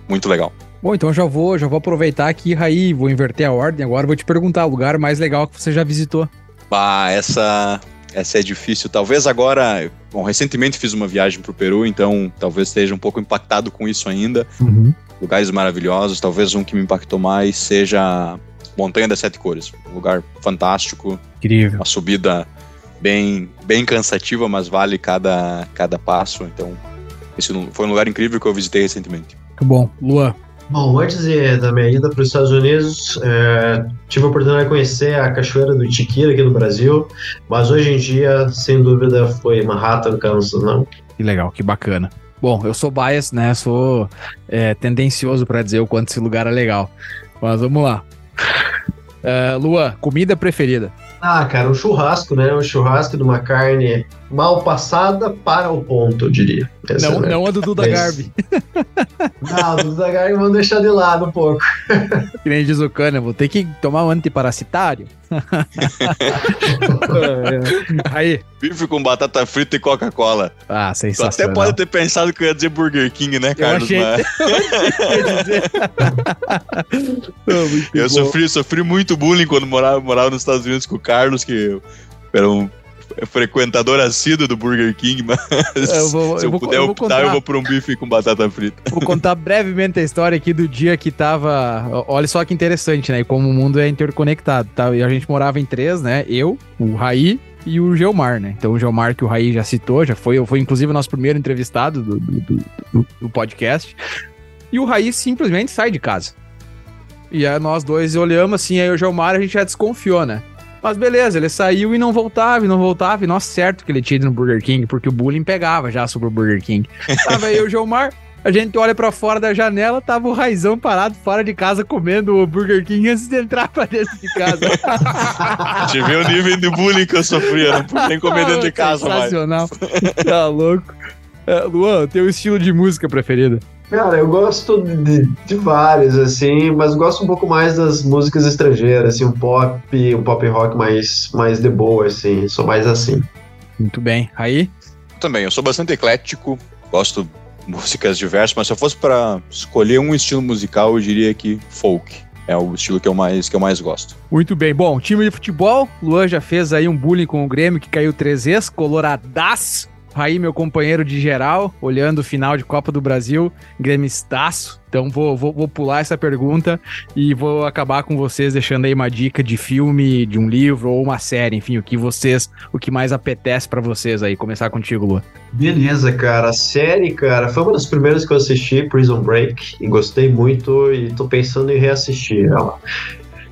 muito legal. Bom, então já vou, já vou aproveitar aqui, Raí, vou inverter a ordem agora, vou te perguntar o lugar mais legal que você já visitou. Bah, essa essa é difícil. Talvez agora, bom, recentemente fiz uma viagem para o Peru, então talvez esteja um pouco impactado com isso ainda. Uhum. Lugares maravilhosos, talvez um que me impactou mais seja Montanha das Sete Cores, um lugar fantástico, incrível, uma subida bem, bem cansativa, mas vale cada, cada passo. Então, esse foi um lugar incrível que eu visitei recentemente. Muito bom. Luan. Bom, antes de, da minha ida para os Estados Unidos, é, tive a oportunidade de conhecer a Cachoeira do Itiquira aqui no Brasil, mas hoje em dia, sem dúvida, foi Manhattan, Kansas, não? Que legal, que bacana. Bom, eu sou bias, né? Sou é, tendencioso para dizer o quanto esse lugar é legal. Mas vamos lá. Uh, Luan, comida preferida? Ah, cara, um churrasco, né? Um churrasco de uma carne mal passada para o ponto, eu diria. Essa, não, né? não a do Duda Garbi. Não, do Duda Garbi vamos deixar de lado um pouco. Que nem diz o Cana, vou ter que tomar um antiparasitário. Aí. Bife com batata frita e Coca-Cola. Ah, sensacional. Tu até pode ter pensado que eu ia dizer Burger King, né, Carlos? Eu, achei... eu, eu sofri, sofri muito bullying quando morava, morava nos Estados Unidos com o Carlos, que era um frequentador assíduo do Burger King, mas eu vou, se eu, eu vou, puder eu optar, contar, eu vou por um bife com batata frita. Vou contar brevemente a história aqui do dia que tava. Olha só que interessante, né? E como o mundo é interconectado, tá? E a gente morava em três, né? Eu, o Raí e o Geomar, né? Então o Geomar que o Raí já citou, já foi, foi inclusive o nosso primeiro entrevistado do, do, do, do podcast. E o Raí simplesmente sai de casa. E aí nós dois olhamos assim, aí o Geomar a gente já desconfiou, né? Mas beleza, ele saiu e não voltava, e não voltava. E nossa, certo que ele tinha ido no Burger King, porque o bullying pegava já sobre o Burger King. Tava aí o Gilmar, a gente olha para fora da janela, tava o Raizão parado fora de casa comendo o Burger King antes de entrar pra dentro de casa. Te vê o nível de bullying que eu sofria, não nem comer dentro de casa Sensacional. mais. Tá louco. É, Luan, teu estilo de música preferido? Cara, eu gosto de, de várias, assim, mas gosto um pouco mais das músicas estrangeiras, assim, um pop, um pop rock mais, mais de boa, assim, sou mais assim. Muito bem. Aí? Também, eu sou bastante eclético, gosto de músicas diversas, mas se eu fosse para escolher um estilo musical, eu diria que folk. É o estilo que eu mais que eu mais gosto. Muito bem. Bom, time de futebol, Luan já fez aí um bullying com o Grêmio que caiu três vezes, coloradaço. Aí, meu companheiro de geral, olhando o final de Copa do Brasil, gremistaço. Então vou, vou, vou pular essa pergunta e vou acabar com vocês deixando aí uma dica de filme, de um livro ou uma série, enfim, o que vocês, o que mais apetece para vocês aí. Começar contigo, Lu. Beleza, cara. A série, cara, foi uma das primeiras que eu assisti, Prison Break, e gostei muito e tô pensando em reassistir ela.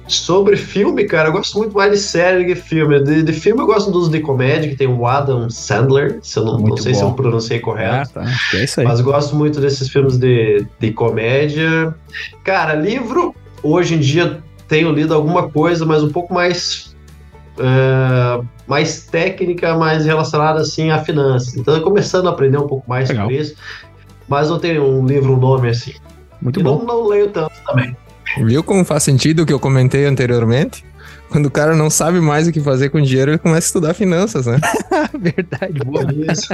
Sobre filme, cara, eu gosto muito mais de série do que filme. De, de, filme eu gosto dos de comédia, que tem o Adam Sandler, se eu não, não sei bom. se eu pronunciei correto. Ah, tá. É isso aí. Mas gosto muito desses filmes de, de comédia. Cara, livro, hoje em dia tenho lido alguma coisa, mas um pouco mais. Uh, mais técnica, mais relacionada assim a finanças. Então, eu começando a aprender um pouco mais Legal. sobre isso, mas não tenho um livro, um nome assim. Muito e bom. Não, não leio tanto também. Viu como faz sentido o que eu comentei anteriormente? quando o cara não sabe mais o que fazer com dinheiro, ele começa a estudar finanças, né? Verdade, boa. Isso.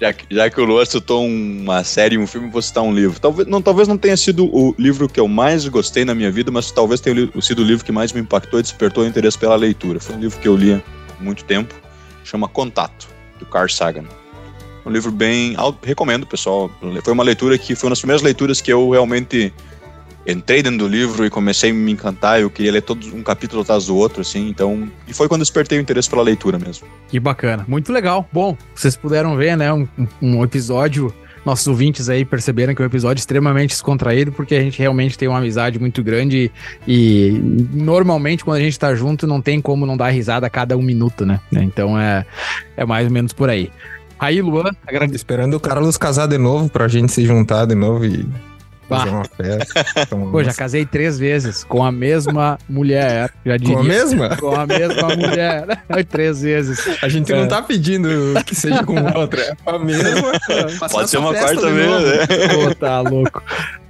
Já que, já que o Luan citou uma série, um filme, vou citar um livro. Talvez não, talvez não tenha sido o livro que eu mais gostei na minha vida, mas talvez tenha sido o livro que mais me impactou e despertou o interesse pela leitura. Foi um livro que eu li há muito tempo, chama Contato, do Carl Sagan. Um livro bem. Recomendo, pessoal. Foi uma leitura que foi uma das primeiras leituras que eu realmente entrei dentro do livro e comecei a me encantar. Eu queria ler todo um capítulo atrás do outro, assim. Então. E foi quando despertei o interesse pela leitura mesmo. Que bacana, muito legal. Bom, vocês puderam ver, né, um, um episódio, nossos ouvintes aí perceberam que é um episódio extremamente descontraído, porque a gente realmente tem uma amizade muito grande e normalmente quando a gente tá junto não tem como não dar risada a cada um minuto, né? Então é, é mais ou menos por aí. Aí, Luan, agradeço. Esperando o Carlos casar de novo pra gente se juntar de novo e fazer uma festa. Então, Pô, já casei três vezes com a mesma mulher, já diria. Com a mesma? Com a mesma mulher, três vezes. A gente É. não tá pedindo que seja com outra, é com a mesma. Pode ser uma quarta vez, novo. né? Pô, tá louco.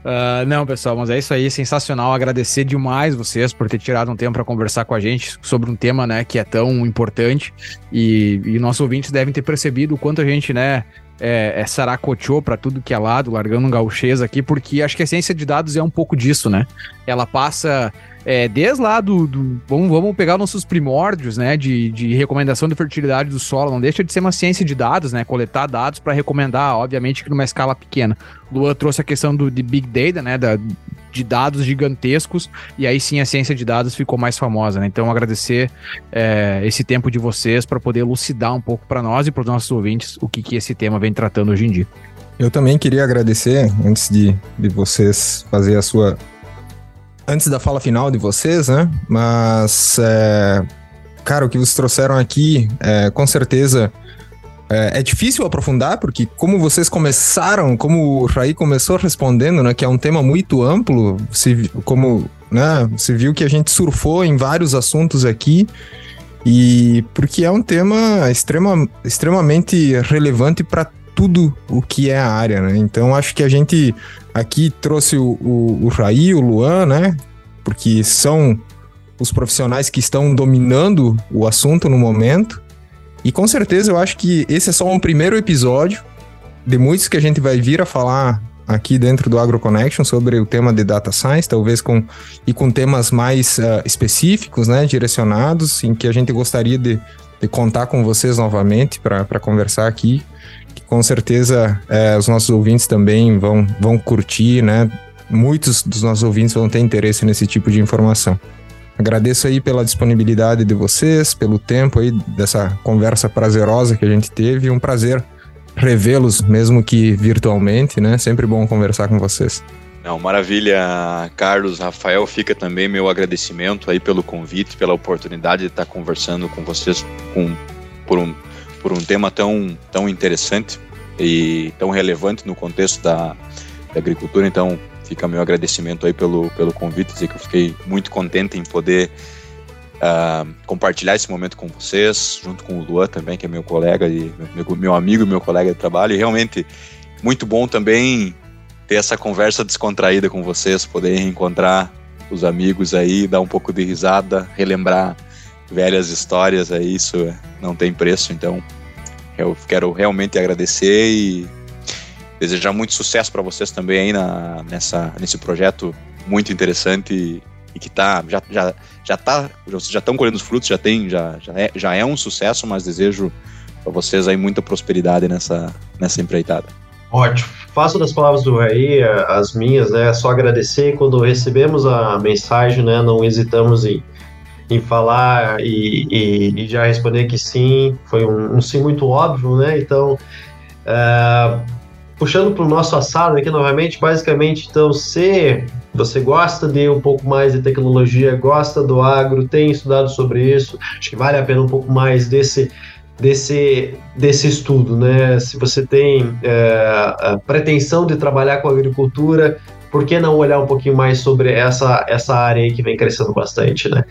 Ah, não, pessoal, mas é isso aí, sensacional. Agradecer demais vocês por ter tirado um tempo para conversar com a gente sobre um tema, né, que é tão importante e, e nossos ouvintes devem ter percebido o quanto a gente, né, é, é para tudo que é lado, largando um gauchês aqui, porque acho que a ciência de dados é um pouco disso, né? Ela passa é, desde lá do. do- vamos, vamos pegar nossos primórdios, né? De, de recomendação de fertilidade do solo. Não deixa de ser uma ciência de dados, né? Coletar dados para recomendar, obviamente, que numa escala pequena. Luan trouxe a questão do de Big Data, né? Da, de dados gigantescos, e aí sim a ciência de dados ficou mais famosa, né? Então, agradecer é, esse tempo de vocês para poder elucidar um pouco para nós e para os nossos ouvintes o que, que esse tema vem tratando hoje em dia. Eu também queria agradecer, antes de, de vocês fazer a sua. Antes da fala final de vocês, né? Mas, é, cara, o que vocês trouxeram aqui, é, com certeza. É, é difícil aprofundar, porque como vocês começaram, como o Raí começou respondendo, né, que é um tema muito amplo, se, como, né, você viu que a gente surfou em vários assuntos aqui, e porque é um tema extrema, extremamente relevante para tudo o que é a área, né? Então acho que a gente aqui trouxe o, o, o Raí, o Luan, né? Porque são os profissionais que estão dominando o assunto no momento. E com certeza eu acho que esse é só um primeiro episódio de muitos que a gente vai vir a falar aqui dentro do AgroConnection sobre o tema de Data Science, talvez com e com temas mais ah, específicos, né, direcionados, em que a gente gostaria de, de contar com vocês novamente para conversar aqui. Que com certeza eh, os nossos ouvintes também vão, vão curtir, né? Muitos dos nossos ouvintes vão ter interesse nesse tipo de informação. Agradeço aí pela disponibilidade de vocês, pelo tempo aí dessa conversa prazerosa que a gente teve. Um prazer revê-los, mesmo que virtualmente, né? Sempre bom conversar com vocês. Não, maravilha, Carlos, Rafael, fica também meu agradecimento aí pelo convite, pela oportunidade de estar conversando com vocês com, por, um, por um tema tão, tão interessante e tão relevante no contexto da, da agricultura. Então, fica meu agradecimento aí pelo, pelo convite, dizer que eu fiquei muito contente em poder ah, compartilhar esse momento com vocês, junto com o Luan também, que é meu colega e meu, meu amigo e meu colega de trabalho. E realmente muito bom também ter essa conversa descontraída com vocês, poder reencontrar os amigos aí, dar um pouco de risada, relembrar velhas histórias aí, isso não tem preço. Então, eu quero realmente agradecer e desejar muito sucesso para vocês também aí na, nessa, nesse projeto muito interessante e, e que tá, já, já, já tá, vocês já estão colhendo os frutos, já tem, já, já, é, já é um sucesso, mas desejo para vocês aí muita prosperidade nessa, nessa empreitada. Ótimo. Faço das palavras do Raí as minhas, né? Só agradecer. Quando recebemos a mensagem, né? Não hesitamos em, em falar e, e- e já responder que sim. Foi um, um sim muito óbvio, né? Então, eh, puxando para o nosso assado aqui novamente, basicamente, então, se você gosta de um pouco mais de tecnologia, gosta do agro, tem estudado sobre isso, acho que vale a pena um pouco mais desse desse, desse estudo, né? Se você tem é, a pretensão de trabalhar com agricultura, por que não olhar um pouquinho mais sobre essa, essa área aí que vem crescendo bastante, né?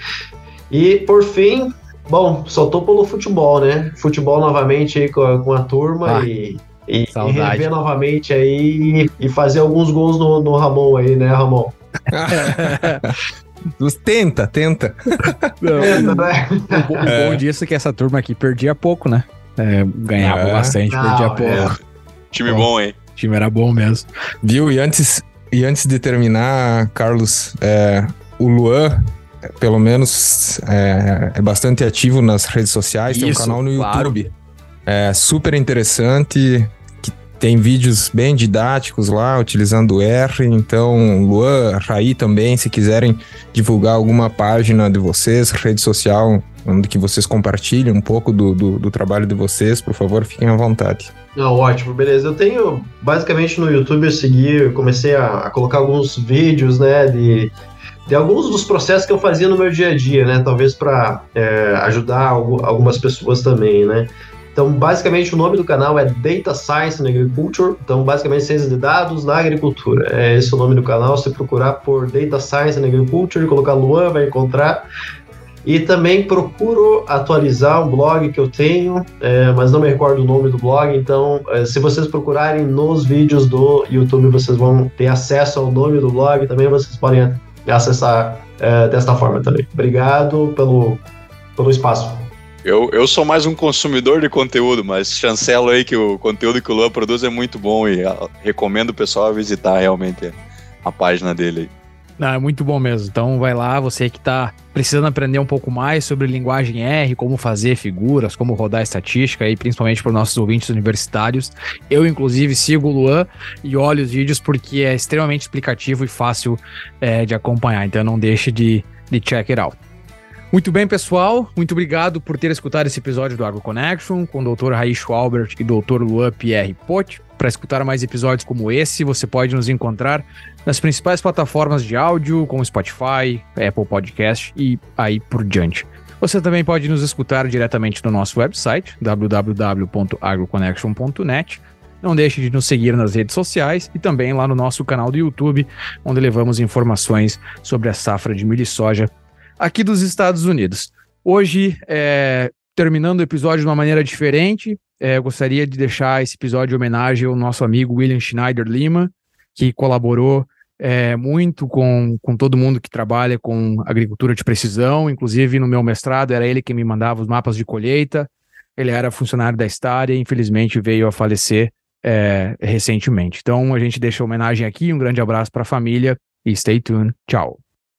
E por fim, bom, tô pelo futebol, né? Futebol novamente aí com a, com a turma Ah, e, e, e saudade. rever novamente aí e fazer alguns gols no, no Ramon aí, né, Ramon? tenta, tenta. Não, o, o, bom, o bom disso é que essa turma aqui perdia pouco, né? É, ganhava É. bastante, Não, perdia é. pouco. Time Bom. bom, hein? O time era bom mesmo. Viu? E antes, e antes de terminar, Carlos, é, o Luan, é, pelo menos, é, é bastante ativo nas redes sociais, tem um Isso, canal no claro. YouTube. É super interessante, tem vídeos bem didáticos lá, utilizando R. Então, Luan, Raí também, se quiserem divulgar alguma página de vocês, rede social, onde que vocês compartilhem um pouco do, do, do trabalho de vocês, por favor, fiquem à vontade. Não, ótimo, beleza. Eu tenho, basicamente no YouTube eu segui, eu comecei a, a colocar alguns vídeos, né, de, de alguns dos processos que eu fazia no meu dia a dia, né, talvez para ajudar algu- algumas pessoas também, né. Então, basicamente, o nome do canal é Data Science in Agriculture. Então, basicamente, ciência de dados na agricultura. É esse o nome do canal. Se procurar por Data Science in Agriculture, colocar Luan, vai encontrar. E também procuro atualizar um blog que eu tenho, é, mas não me recordo o nome do blog. Então, é, se vocês procurarem nos vídeos do YouTube, vocês vão ter acesso ao nome do blog. Também vocês podem acessar é, desta forma também. Obrigado pelo, pelo espaço. Eu, eu sou mais um consumidor de conteúdo, mas chancelo aí que o conteúdo que o Luan produz é muito bom e ah, recomendo o pessoal visitar realmente a página dele aí. Não, é muito bom mesmo. Então vai lá, você que tá precisando aprender um pouco mais sobre linguagem R, como fazer figuras, como rodar estatística, e principalmente para os nossos ouvintes universitários. Eu, inclusive, sigo o Luan e olho os vídeos porque é extremamente explicativo e fácil é, de acompanhar. Então não deixe de, de check it out. Muito bem, pessoal. Muito obrigado por ter escutado esse episódio do Agro Connection com o Dr. Raícho Albert e Dr. Luan Pierre Pote. Para escutar mais episódios como esse, você pode nos encontrar nas principais plataformas de áudio, como Spotify, Apple Podcast e aí por diante. Você também pode nos escutar diretamente no nosso website, www.agroconnection.net. Não deixe de nos seguir nas redes sociais e também lá no nosso canal do YouTube, onde levamos informações sobre a safra de milho e soja aqui dos Estados Unidos. Hoje, é, terminando o episódio de uma maneira diferente, é, gostaria de deixar esse episódio em homenagem ao nosso amigo William Schneider Lima, que colaborou é, muito com, com todo mundo que trabalha com agricultura de precisão, inclusive no meu mestrado era ele que me mandava os mapas de colheita, ele era funcionário da Estária e infelizmente veio a falecer é, recentemente. Então a gente deixa a homenagem aqui, um grande abraço para a família e stay tuned, tchau.